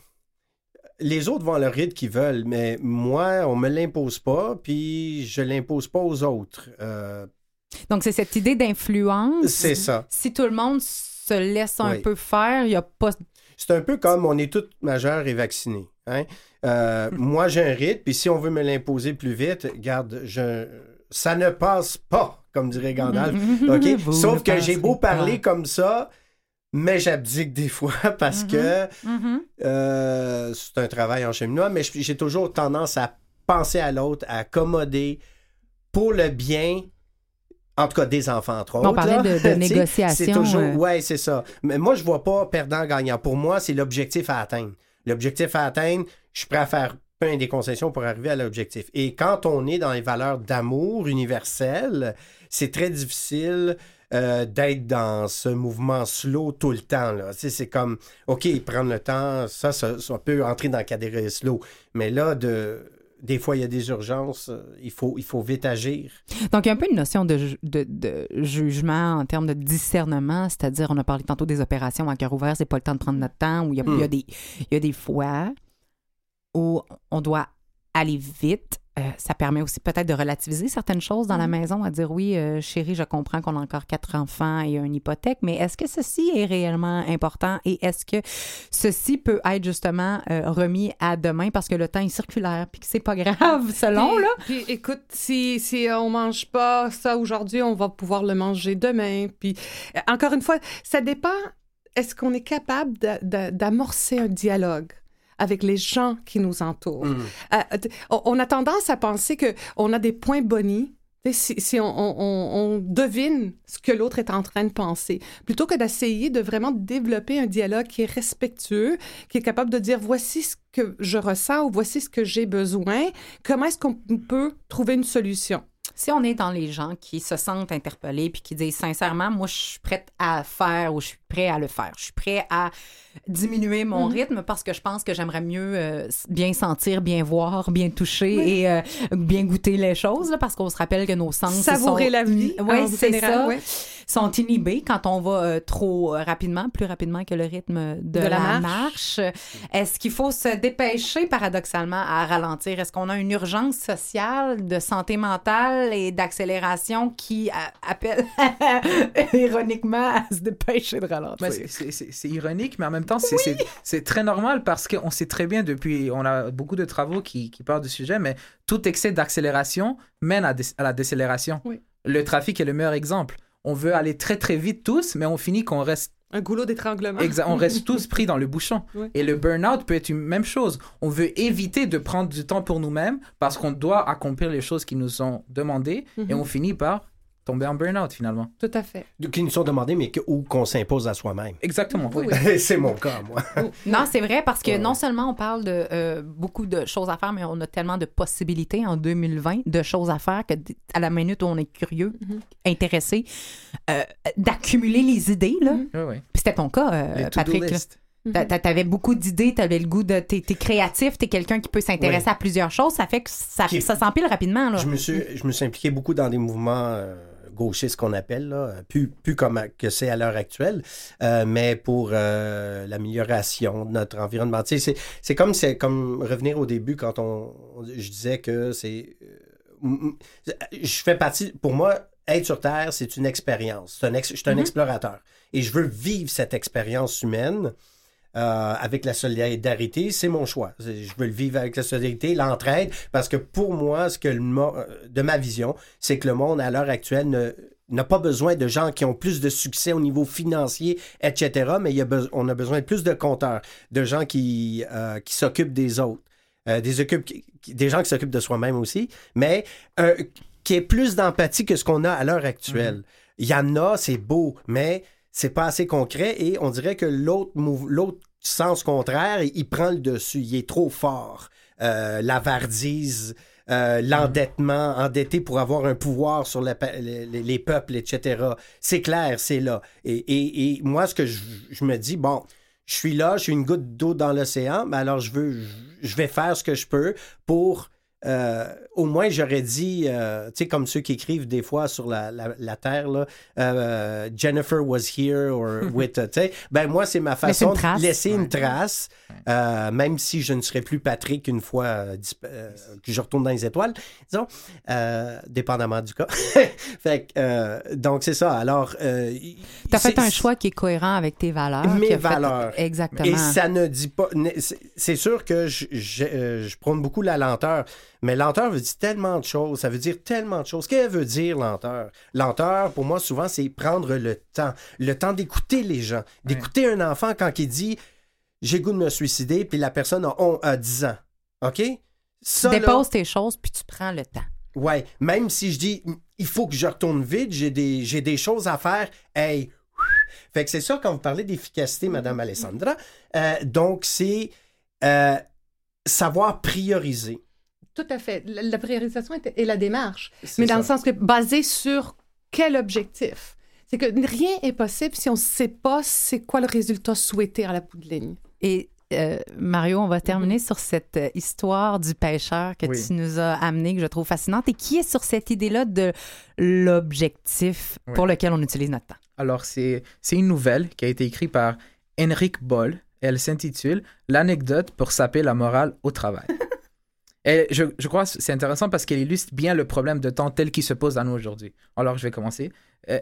les autres vont à leur rythme qu'ils veulent, mais moi, on me l'impose pas, puis je l'impose pas aux autres. Euh, Donc, c'est cette idée d'influence. c'est ça. Si tout le monde se laisse un Oui. peu faire, il n'y a pas. C'est un peu comme on est tous majeurs et vaccinés. Hein? Euh, (laughs) moi, j'ai un rythme, puis si on veut me l'imposer plus vite, garde, je... ça ne passe pas, comme dirait Gandalf. (laughs) OK? Vous Sauf que j'ai beau parler pas. comme ça, mais j'abdique des (laughs) fois parce Mhm. que Mhm. euh, c'est un travail en cheminement, mais j'ai toujours tendance à penser à l'autre, à accommoder pour le bien. En tout cas, des enfants, entre autres. On parlait de- (laughs) négociation, C'est toujours, euh. ouais, c'est ça. Mais moi, je vois pas perdant-gagnant. Pour moi, c'est l'objectif à atteindre. L'objectif à atteindre, je suis prêt à faire plein des concessions pour arriver à l'objectif. Et quand on est dans les valeurs d'amour universel, c'est très difficile euh, d'être dans ce mouvement slow tout le temps. Là. C'est comme, OK, prendre le temps, ça, ça, ça peut entrer dans le cadre slow. Mais là, de, des fois, il y a des urgences, euh, il faut, il faut vite agir. Donc, il y a un peu une notion de, ju- de, de jugement en termes de discernement, c'est-à-dire, on a parlé tantôt des opérations à cœur ouvert, c'est pas le temps de prendre notre temps, où il y a, il y a Hmm. des, il y a des fois où on doit aller vite. Euh, ça permet aussi peut-être de relativiser certaines choses dans la maison, à dire oui, euh, chérie, je comprends qu'on a encore quatre enfants et une hypothèque, mais est-ce que ceci est réellement important et est-ce que ceci peut être justement euh, remis à demain parce que le temps est circulaire puis que c'est pas grave (laughs) selon Puis- là? Puis écoute, si, si on mange pas ça aujourd'hui, on va pouvoir le manger demain. Puis encore une fois, ça dépend. Est-ce qu'on est capable d'amorcer un dialogue? Avec les gens qui nous entourent. Mm. Euh, on a tendance à penser que on a des points sais, si, si on, on- on- on devine ce que l'autre est en train de penser, plutôt que d'essayer de vraiment développer un dialogue qui est respectueux, qui est capable de dire voici ce que je ressens ou voici ce que j'ai besoin, comment est-ce qu'on peut trouver une solution? Si on est dans les gens qui se sentent interpellés puis qui disent sincèrement, moi, je suis prête à faire ou je suis prêt à le faire. Je suis prêt à diminuer mon Mhm. rythme parce que je pense que j'aimerais mieux euh, bien sentir, bien voir, bien toucher et euh, bien goûter les choses là, parce qu'on se rappelle que nos sens Savourer sont... la vie, Oui, c'est ça. ouais. Sont inhibés quand on va euh, trop euh, rapidement, plus rapidement que le rythme de, De la la, marche. marche. Est-ce qu'il faut se dépêcher paradoxalement à ralentir? Est-ce qu'on a une urgence sociale de santé mentale et d'accélération qui a- appelle (laughs) ironiquement à se dépêcher de ralentir? Ouais, c'est- c'est- c'est c'est ironique, mais en même temps, c'est c'est- c'est très normal parce qu'on sait très bien depuis, on a beaucoup de travaux qui, qui parlent du sujet, mais tout excès d'accélération mène à, dé- à la décélération. Oui. Le trafic est le meilleur exemple. On veut aller très très vite tous, mais on finit qu'on reste, Un goulot d'étranglement. on reste tous pris dans le bouchon. (laughs) Et le burn-out peut être une même chose. On veut éviter de prendre du temps pour nous-mêmes parce qu'on doit accomplir les choses qui nous sont demandées et Mhm. on finit par tomber en burn-out finalement. Tout à fait. Qui nous sont demandés, mais que- ou qu'on s'impose à soi-même. Exactement. oui. (laughs) c'est mon cas, moi. Non, c'est vrai parce que non seulement on parle de euh, beaucoup de choses à faire, mais on a tellement de possibilités en 2020 de choses à faire que à la minute où on est curieux, intéressé, euh, d'accumuler les idées là. Oui, oui. Puis C'était ton cas, euh, Patrick. T'a- t'a- T'avais beaucoup d'idées, t'avais le goût de. T'es t'es créatif, t'es quelqu'un qui peut s'intéresser Oui. à plusieurs choses. Ça fait que ça, Qui- ça s'empile rapidement. Là. Je me suis, je me suis impliqué beaucoup dans des mouvements gauchistes qu'on appelle, là, plus, plus comme que c'est à l'heure actuelle, euh, mais pour euh, l'amélioration de notre environnement. Tu sais, c'est, comme, c'est comme revenir au début quand on, je disais que c'est... euh, je fais partie, pour moi, être sur Terre, c'est une expérience. C'est un ex- je suis un explorateur. Et je veux vivre cette expérience humaine euh, avec la solidarité, c'est mon choix. Je veux le vivre avec la solidarité, l'entraide, parce que pour moi, ce que le euh, de ma vision, c'est que le monde à l'heure actuelle ne n'a pas besoin de gens qui ont plus de succès au niveau financier, etc., mais il y a beso- on a besoin de plus de compteurs, de gens qui, euh, qui s'occupent des autres, euh, des, gens qui s'occupent de soi-même aussi, mais euh, qui est plus d'empathie que ce qu'on a à l'heure actuelle. Il y en a, c'est beau, mais c'est pas assez concret et on dirait que l'autre l'autre sens contraire, il prend le dessus, il est trop fort. Euh, la vardise, euh, l'endettement, endetté pour avoir un pouvoir sur les, les- les peuples, etc. C'est clair, c'est là. Et, moi, ce que je, me dis, bon, je suis là, je suis une goutte d'eau dans l'océan, mais alors je veux, je vais faire ce que je peux pour euh, au moins j'aurais dit, euh, tu sais, comme ceux qui écrivent des fois sur la, la, la Terre, là, euh, Jennifer was here, or (laughs) with, tu sais, ben moi, c'est ma façon une trace. de laisser une trace, même si je ne serai plus Patrick une fois que je retourne dans les étoiles, disons, dépendamment du cas. (laughs) fait que, donc, c'est ça. Alors, euh, T'as fait un choix qui est cohérent avec tes valeurs. Mes fait- valeurs. Exactement. Et ça ne dit pas. c'est- sûr que je, je, je prône beaucoup la lenteur, mais lenteur veut dire tellement de choses. Ça veut dire tellement de choses. Qu'est-ce qu'elle veut dire, lenteur? Lenteur, pour moi, souvent, c'est prendre le temps. Le temps d'écouter les gens. D'écouter un enfant quand il dit J'ai goût de me suicider, puis la personne a, on- a 10 ans. OK? tu Ça, là- déposes tes choses puis tu prends le temps. Ouais, même si je dis il faut que je retourne vite, j'ai des, j'ai des choses à faire, hey. Fait que c'est ça quand vous parlez d'efficacité, Madame Alessandra. Euh, donc, c'est euh, savoir prioriser. Tout à fait. La, la priorisation est- et la démarche. C'est Mais dans ça. le sens que basé sur quel objectif? C'est que rien est possible si on ne sait pas c'est quoi le résultat souhaité à la bout de ligne. Et euh, Mario, on va terminer sur cette euh, histoire du pêcheur que Oui. tu nous as amenée, que je trouve fascinante, et qui est sur cette idée-là de l'objectif Oui. pour lequel on utilise notre temps. Alors, c'est c'est une nouvelle qui a été écrite par Henrik Boll. Elle s'intitule L'anecdote pour saper la morale au travail. Et je, je crois que c'est intéressant parce qu'elle illustre bien le problème de temps tel qu'il se pose à nous aujourd'hui. Alors, je vais commencer. Euh,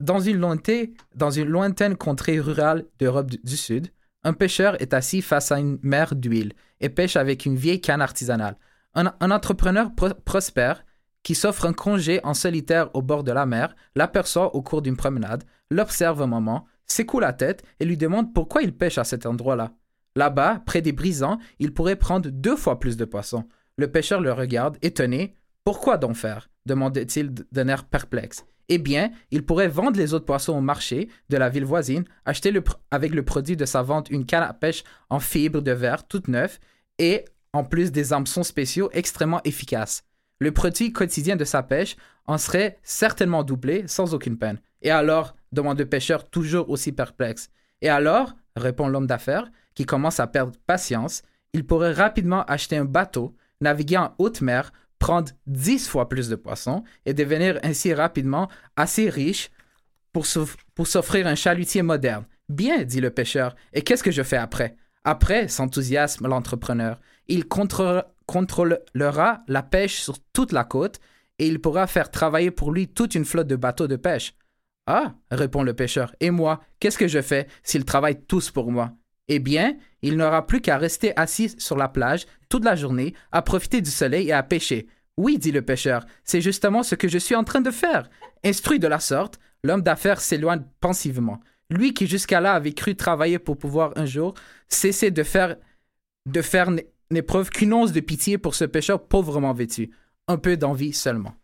dans, une lointaine, dans une lointaine contrée rurale d'Europe du, Sud, un pêcheur est assis face à une mer d'huile et pêche avec une vieille canne artisanale. Un, un entrepreneur pro- prospère qui s'offre un congé en solitaire au bord de la mer, l'aperçoit au cours d'une promenade, l'observe un moment, secoue la tête et lui demande pourquoi il pêche à cet endroit-là. Là-bas, près des brisants, il pourrait prendre deux fois plus de poissons. Le pêcheur le regarde, étonné. Pourquoi donc faire? demande-t-il d- d'un air perplexe. Eh bien, il pourrait vendre les autres poissons au marché de la ville voisine, acheter avec le produit de sa vente une canne à pêche en fibre de verre toute neuve et, en plus des hameçons spéciaux extrêmement efficaces. Le produit quotidien de sa pêche en serait certainement doublé sans aucune peine. Et alors? demande le pêcheur toujours aussi perplexe. Et alors? répond l'homme d'affaires, qui commence à perdre patience, il pourrait rapidement acheter un bateau, naviguer en haute mer, prendre dix fois plus de poissons et devenir ainsi rapidement assez riche pour s'off- pour s'offrir un chalutier moderne. Bien, dit le pêcheur, et qu'est-ce que je fais après? Après, s'enthousiasme l'entrepreneur, il contrôle- contrôlera la pêche sur toute la côte et il pourra faire travailler pour lui toute une flotte de bateaux de pêche. Ah, répond le pêcheur, et moi, qu'est-ce que je fais s'ils travaillent tous pour moi? Eh bien, il n'aura plus qu'à rester assis sur la plage toute la journée, à profiter du soleil et à pêcher. Oui, dit le pêcheur, c'est justement ce que je suis en train de faire. Instruit de la sorte, l'homme d'affaires s'éloigne pensivement. Lui qui jusqu'à là avait cru travailler pour pouvoir un jour cesser de faire de faire n'éprouve qu'une once de pitié pour ce pêcheur pauvrement vêtu. Un peu d'envie seulement.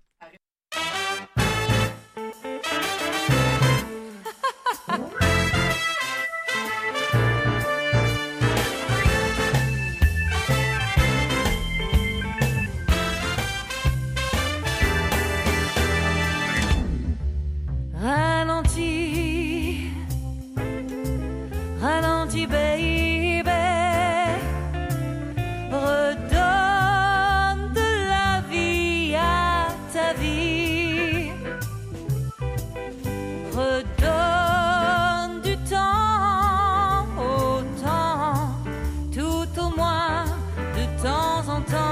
hold.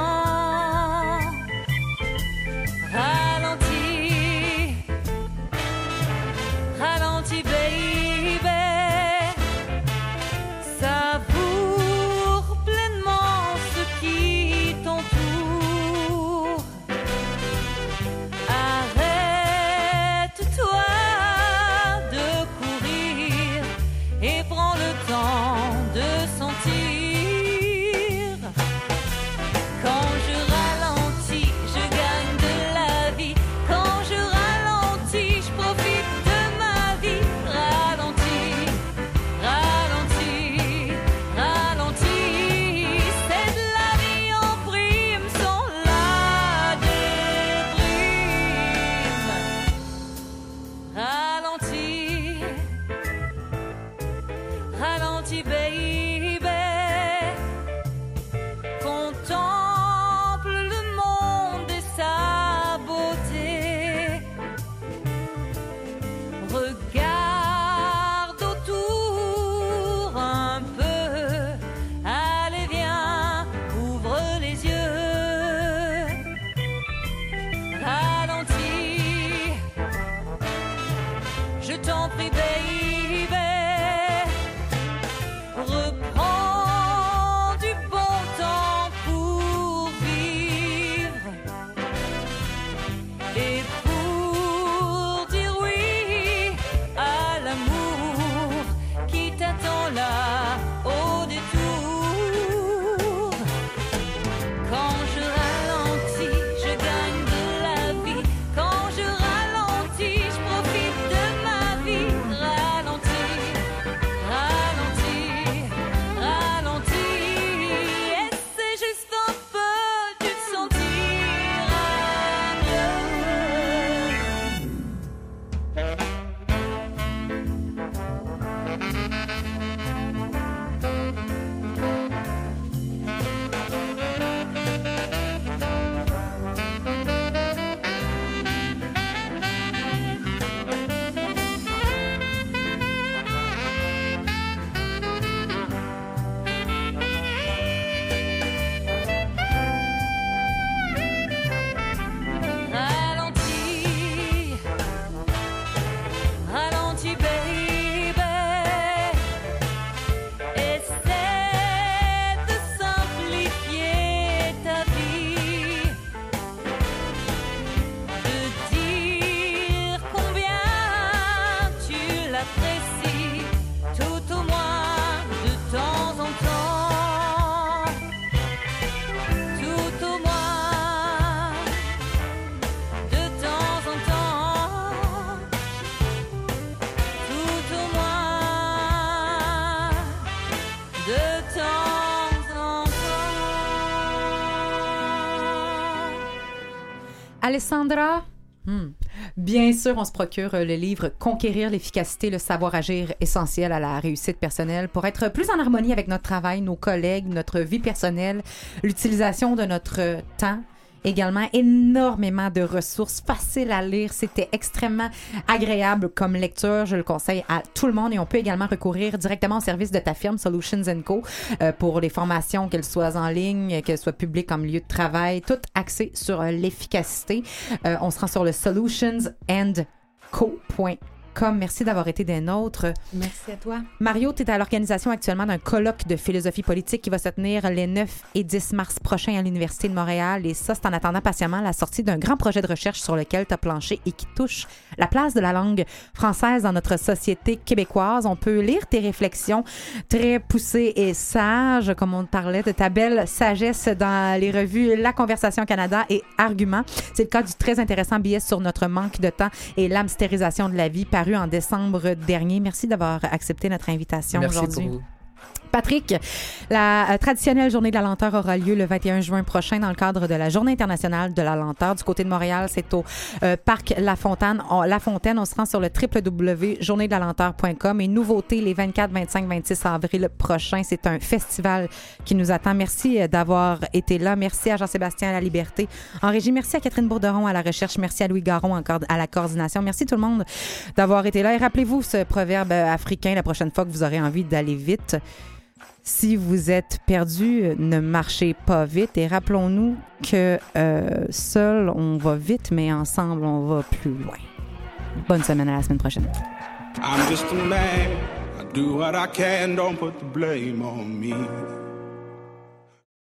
Alessandra? Hmm. Bien sûr, on se procure euh, le livre Conquérir l'efficacité, le savoir-agir essentiel à la réussite personnelle pour être plus en harmonie avec notre travail, nos collègues, notre vie personnelle, l'utilisation de notre temps. Également, énormément de ressources faciles à lire. C'était extrêmement agréable comme lecture. Je le conseille à tout le monde et on peut également recourir directement au service de ta firme Solutions Co euh, pour les formations, qu'elles soient en ligne, qu'elles soient publiques comme lieu de travail, tout axé sur l'efficacité. Euh, on se rend sur le solutionsandco.com. Merci d'avoir été des nôtres. Merci à toi. Mario, tu es à l'organisation actuellement d'un colloque de philosophie politique qui va se tenir les 9 et 10 mars prochains à l'Université de Montréal. Et ça, c'est en attendant patiemment la sortie d'un grand projet de recherche sur lequel tu as planché et qui touche la place de la langue française dans notre société québécoise. On peut lire tes réflexions très poussées et sages, comme on parlait de ta belle sagesse dans les revues La Conversation Canada et Argument. C'est le cas du très intéressant billet sur notre manque de temps et l'amstérisation de la vie paru en décembre dernier. Merci d'avoir accepté notre invitation Merci aujourd'hui. Patrick, la euh, traditionnelle journée de la lenteur aura lieu le 21 juin prochain dans le cadre de la Journée internationale de la lenteur. Du côté de Montréal, c'est au euh, Parc La Fontaine. On, la Fontaine, on se rend sur le www.journéedelalenteur.com et nouveauté les 24, 25, 26 avril prochain. C'est un festival qui nous attend. Merci euh, d'avoir été là. Merci à Jean-Sébastien à la Liberté. En régie, merci à Catherine Bourderon à la recherche. Merci à Louis Garon encore à la coordination. Merci tout le monde d'avoir été là. Et rappelez-vous ce proverbe africain la prochaine fois que vous aurez envie d'aller vite. Si vous êtes perdu, ne marchez pas vite. Et rappelons-nous que euh, seul, on va vite, mais ensemble, on va plus loin. Bonne semaine à la semaine prochaine.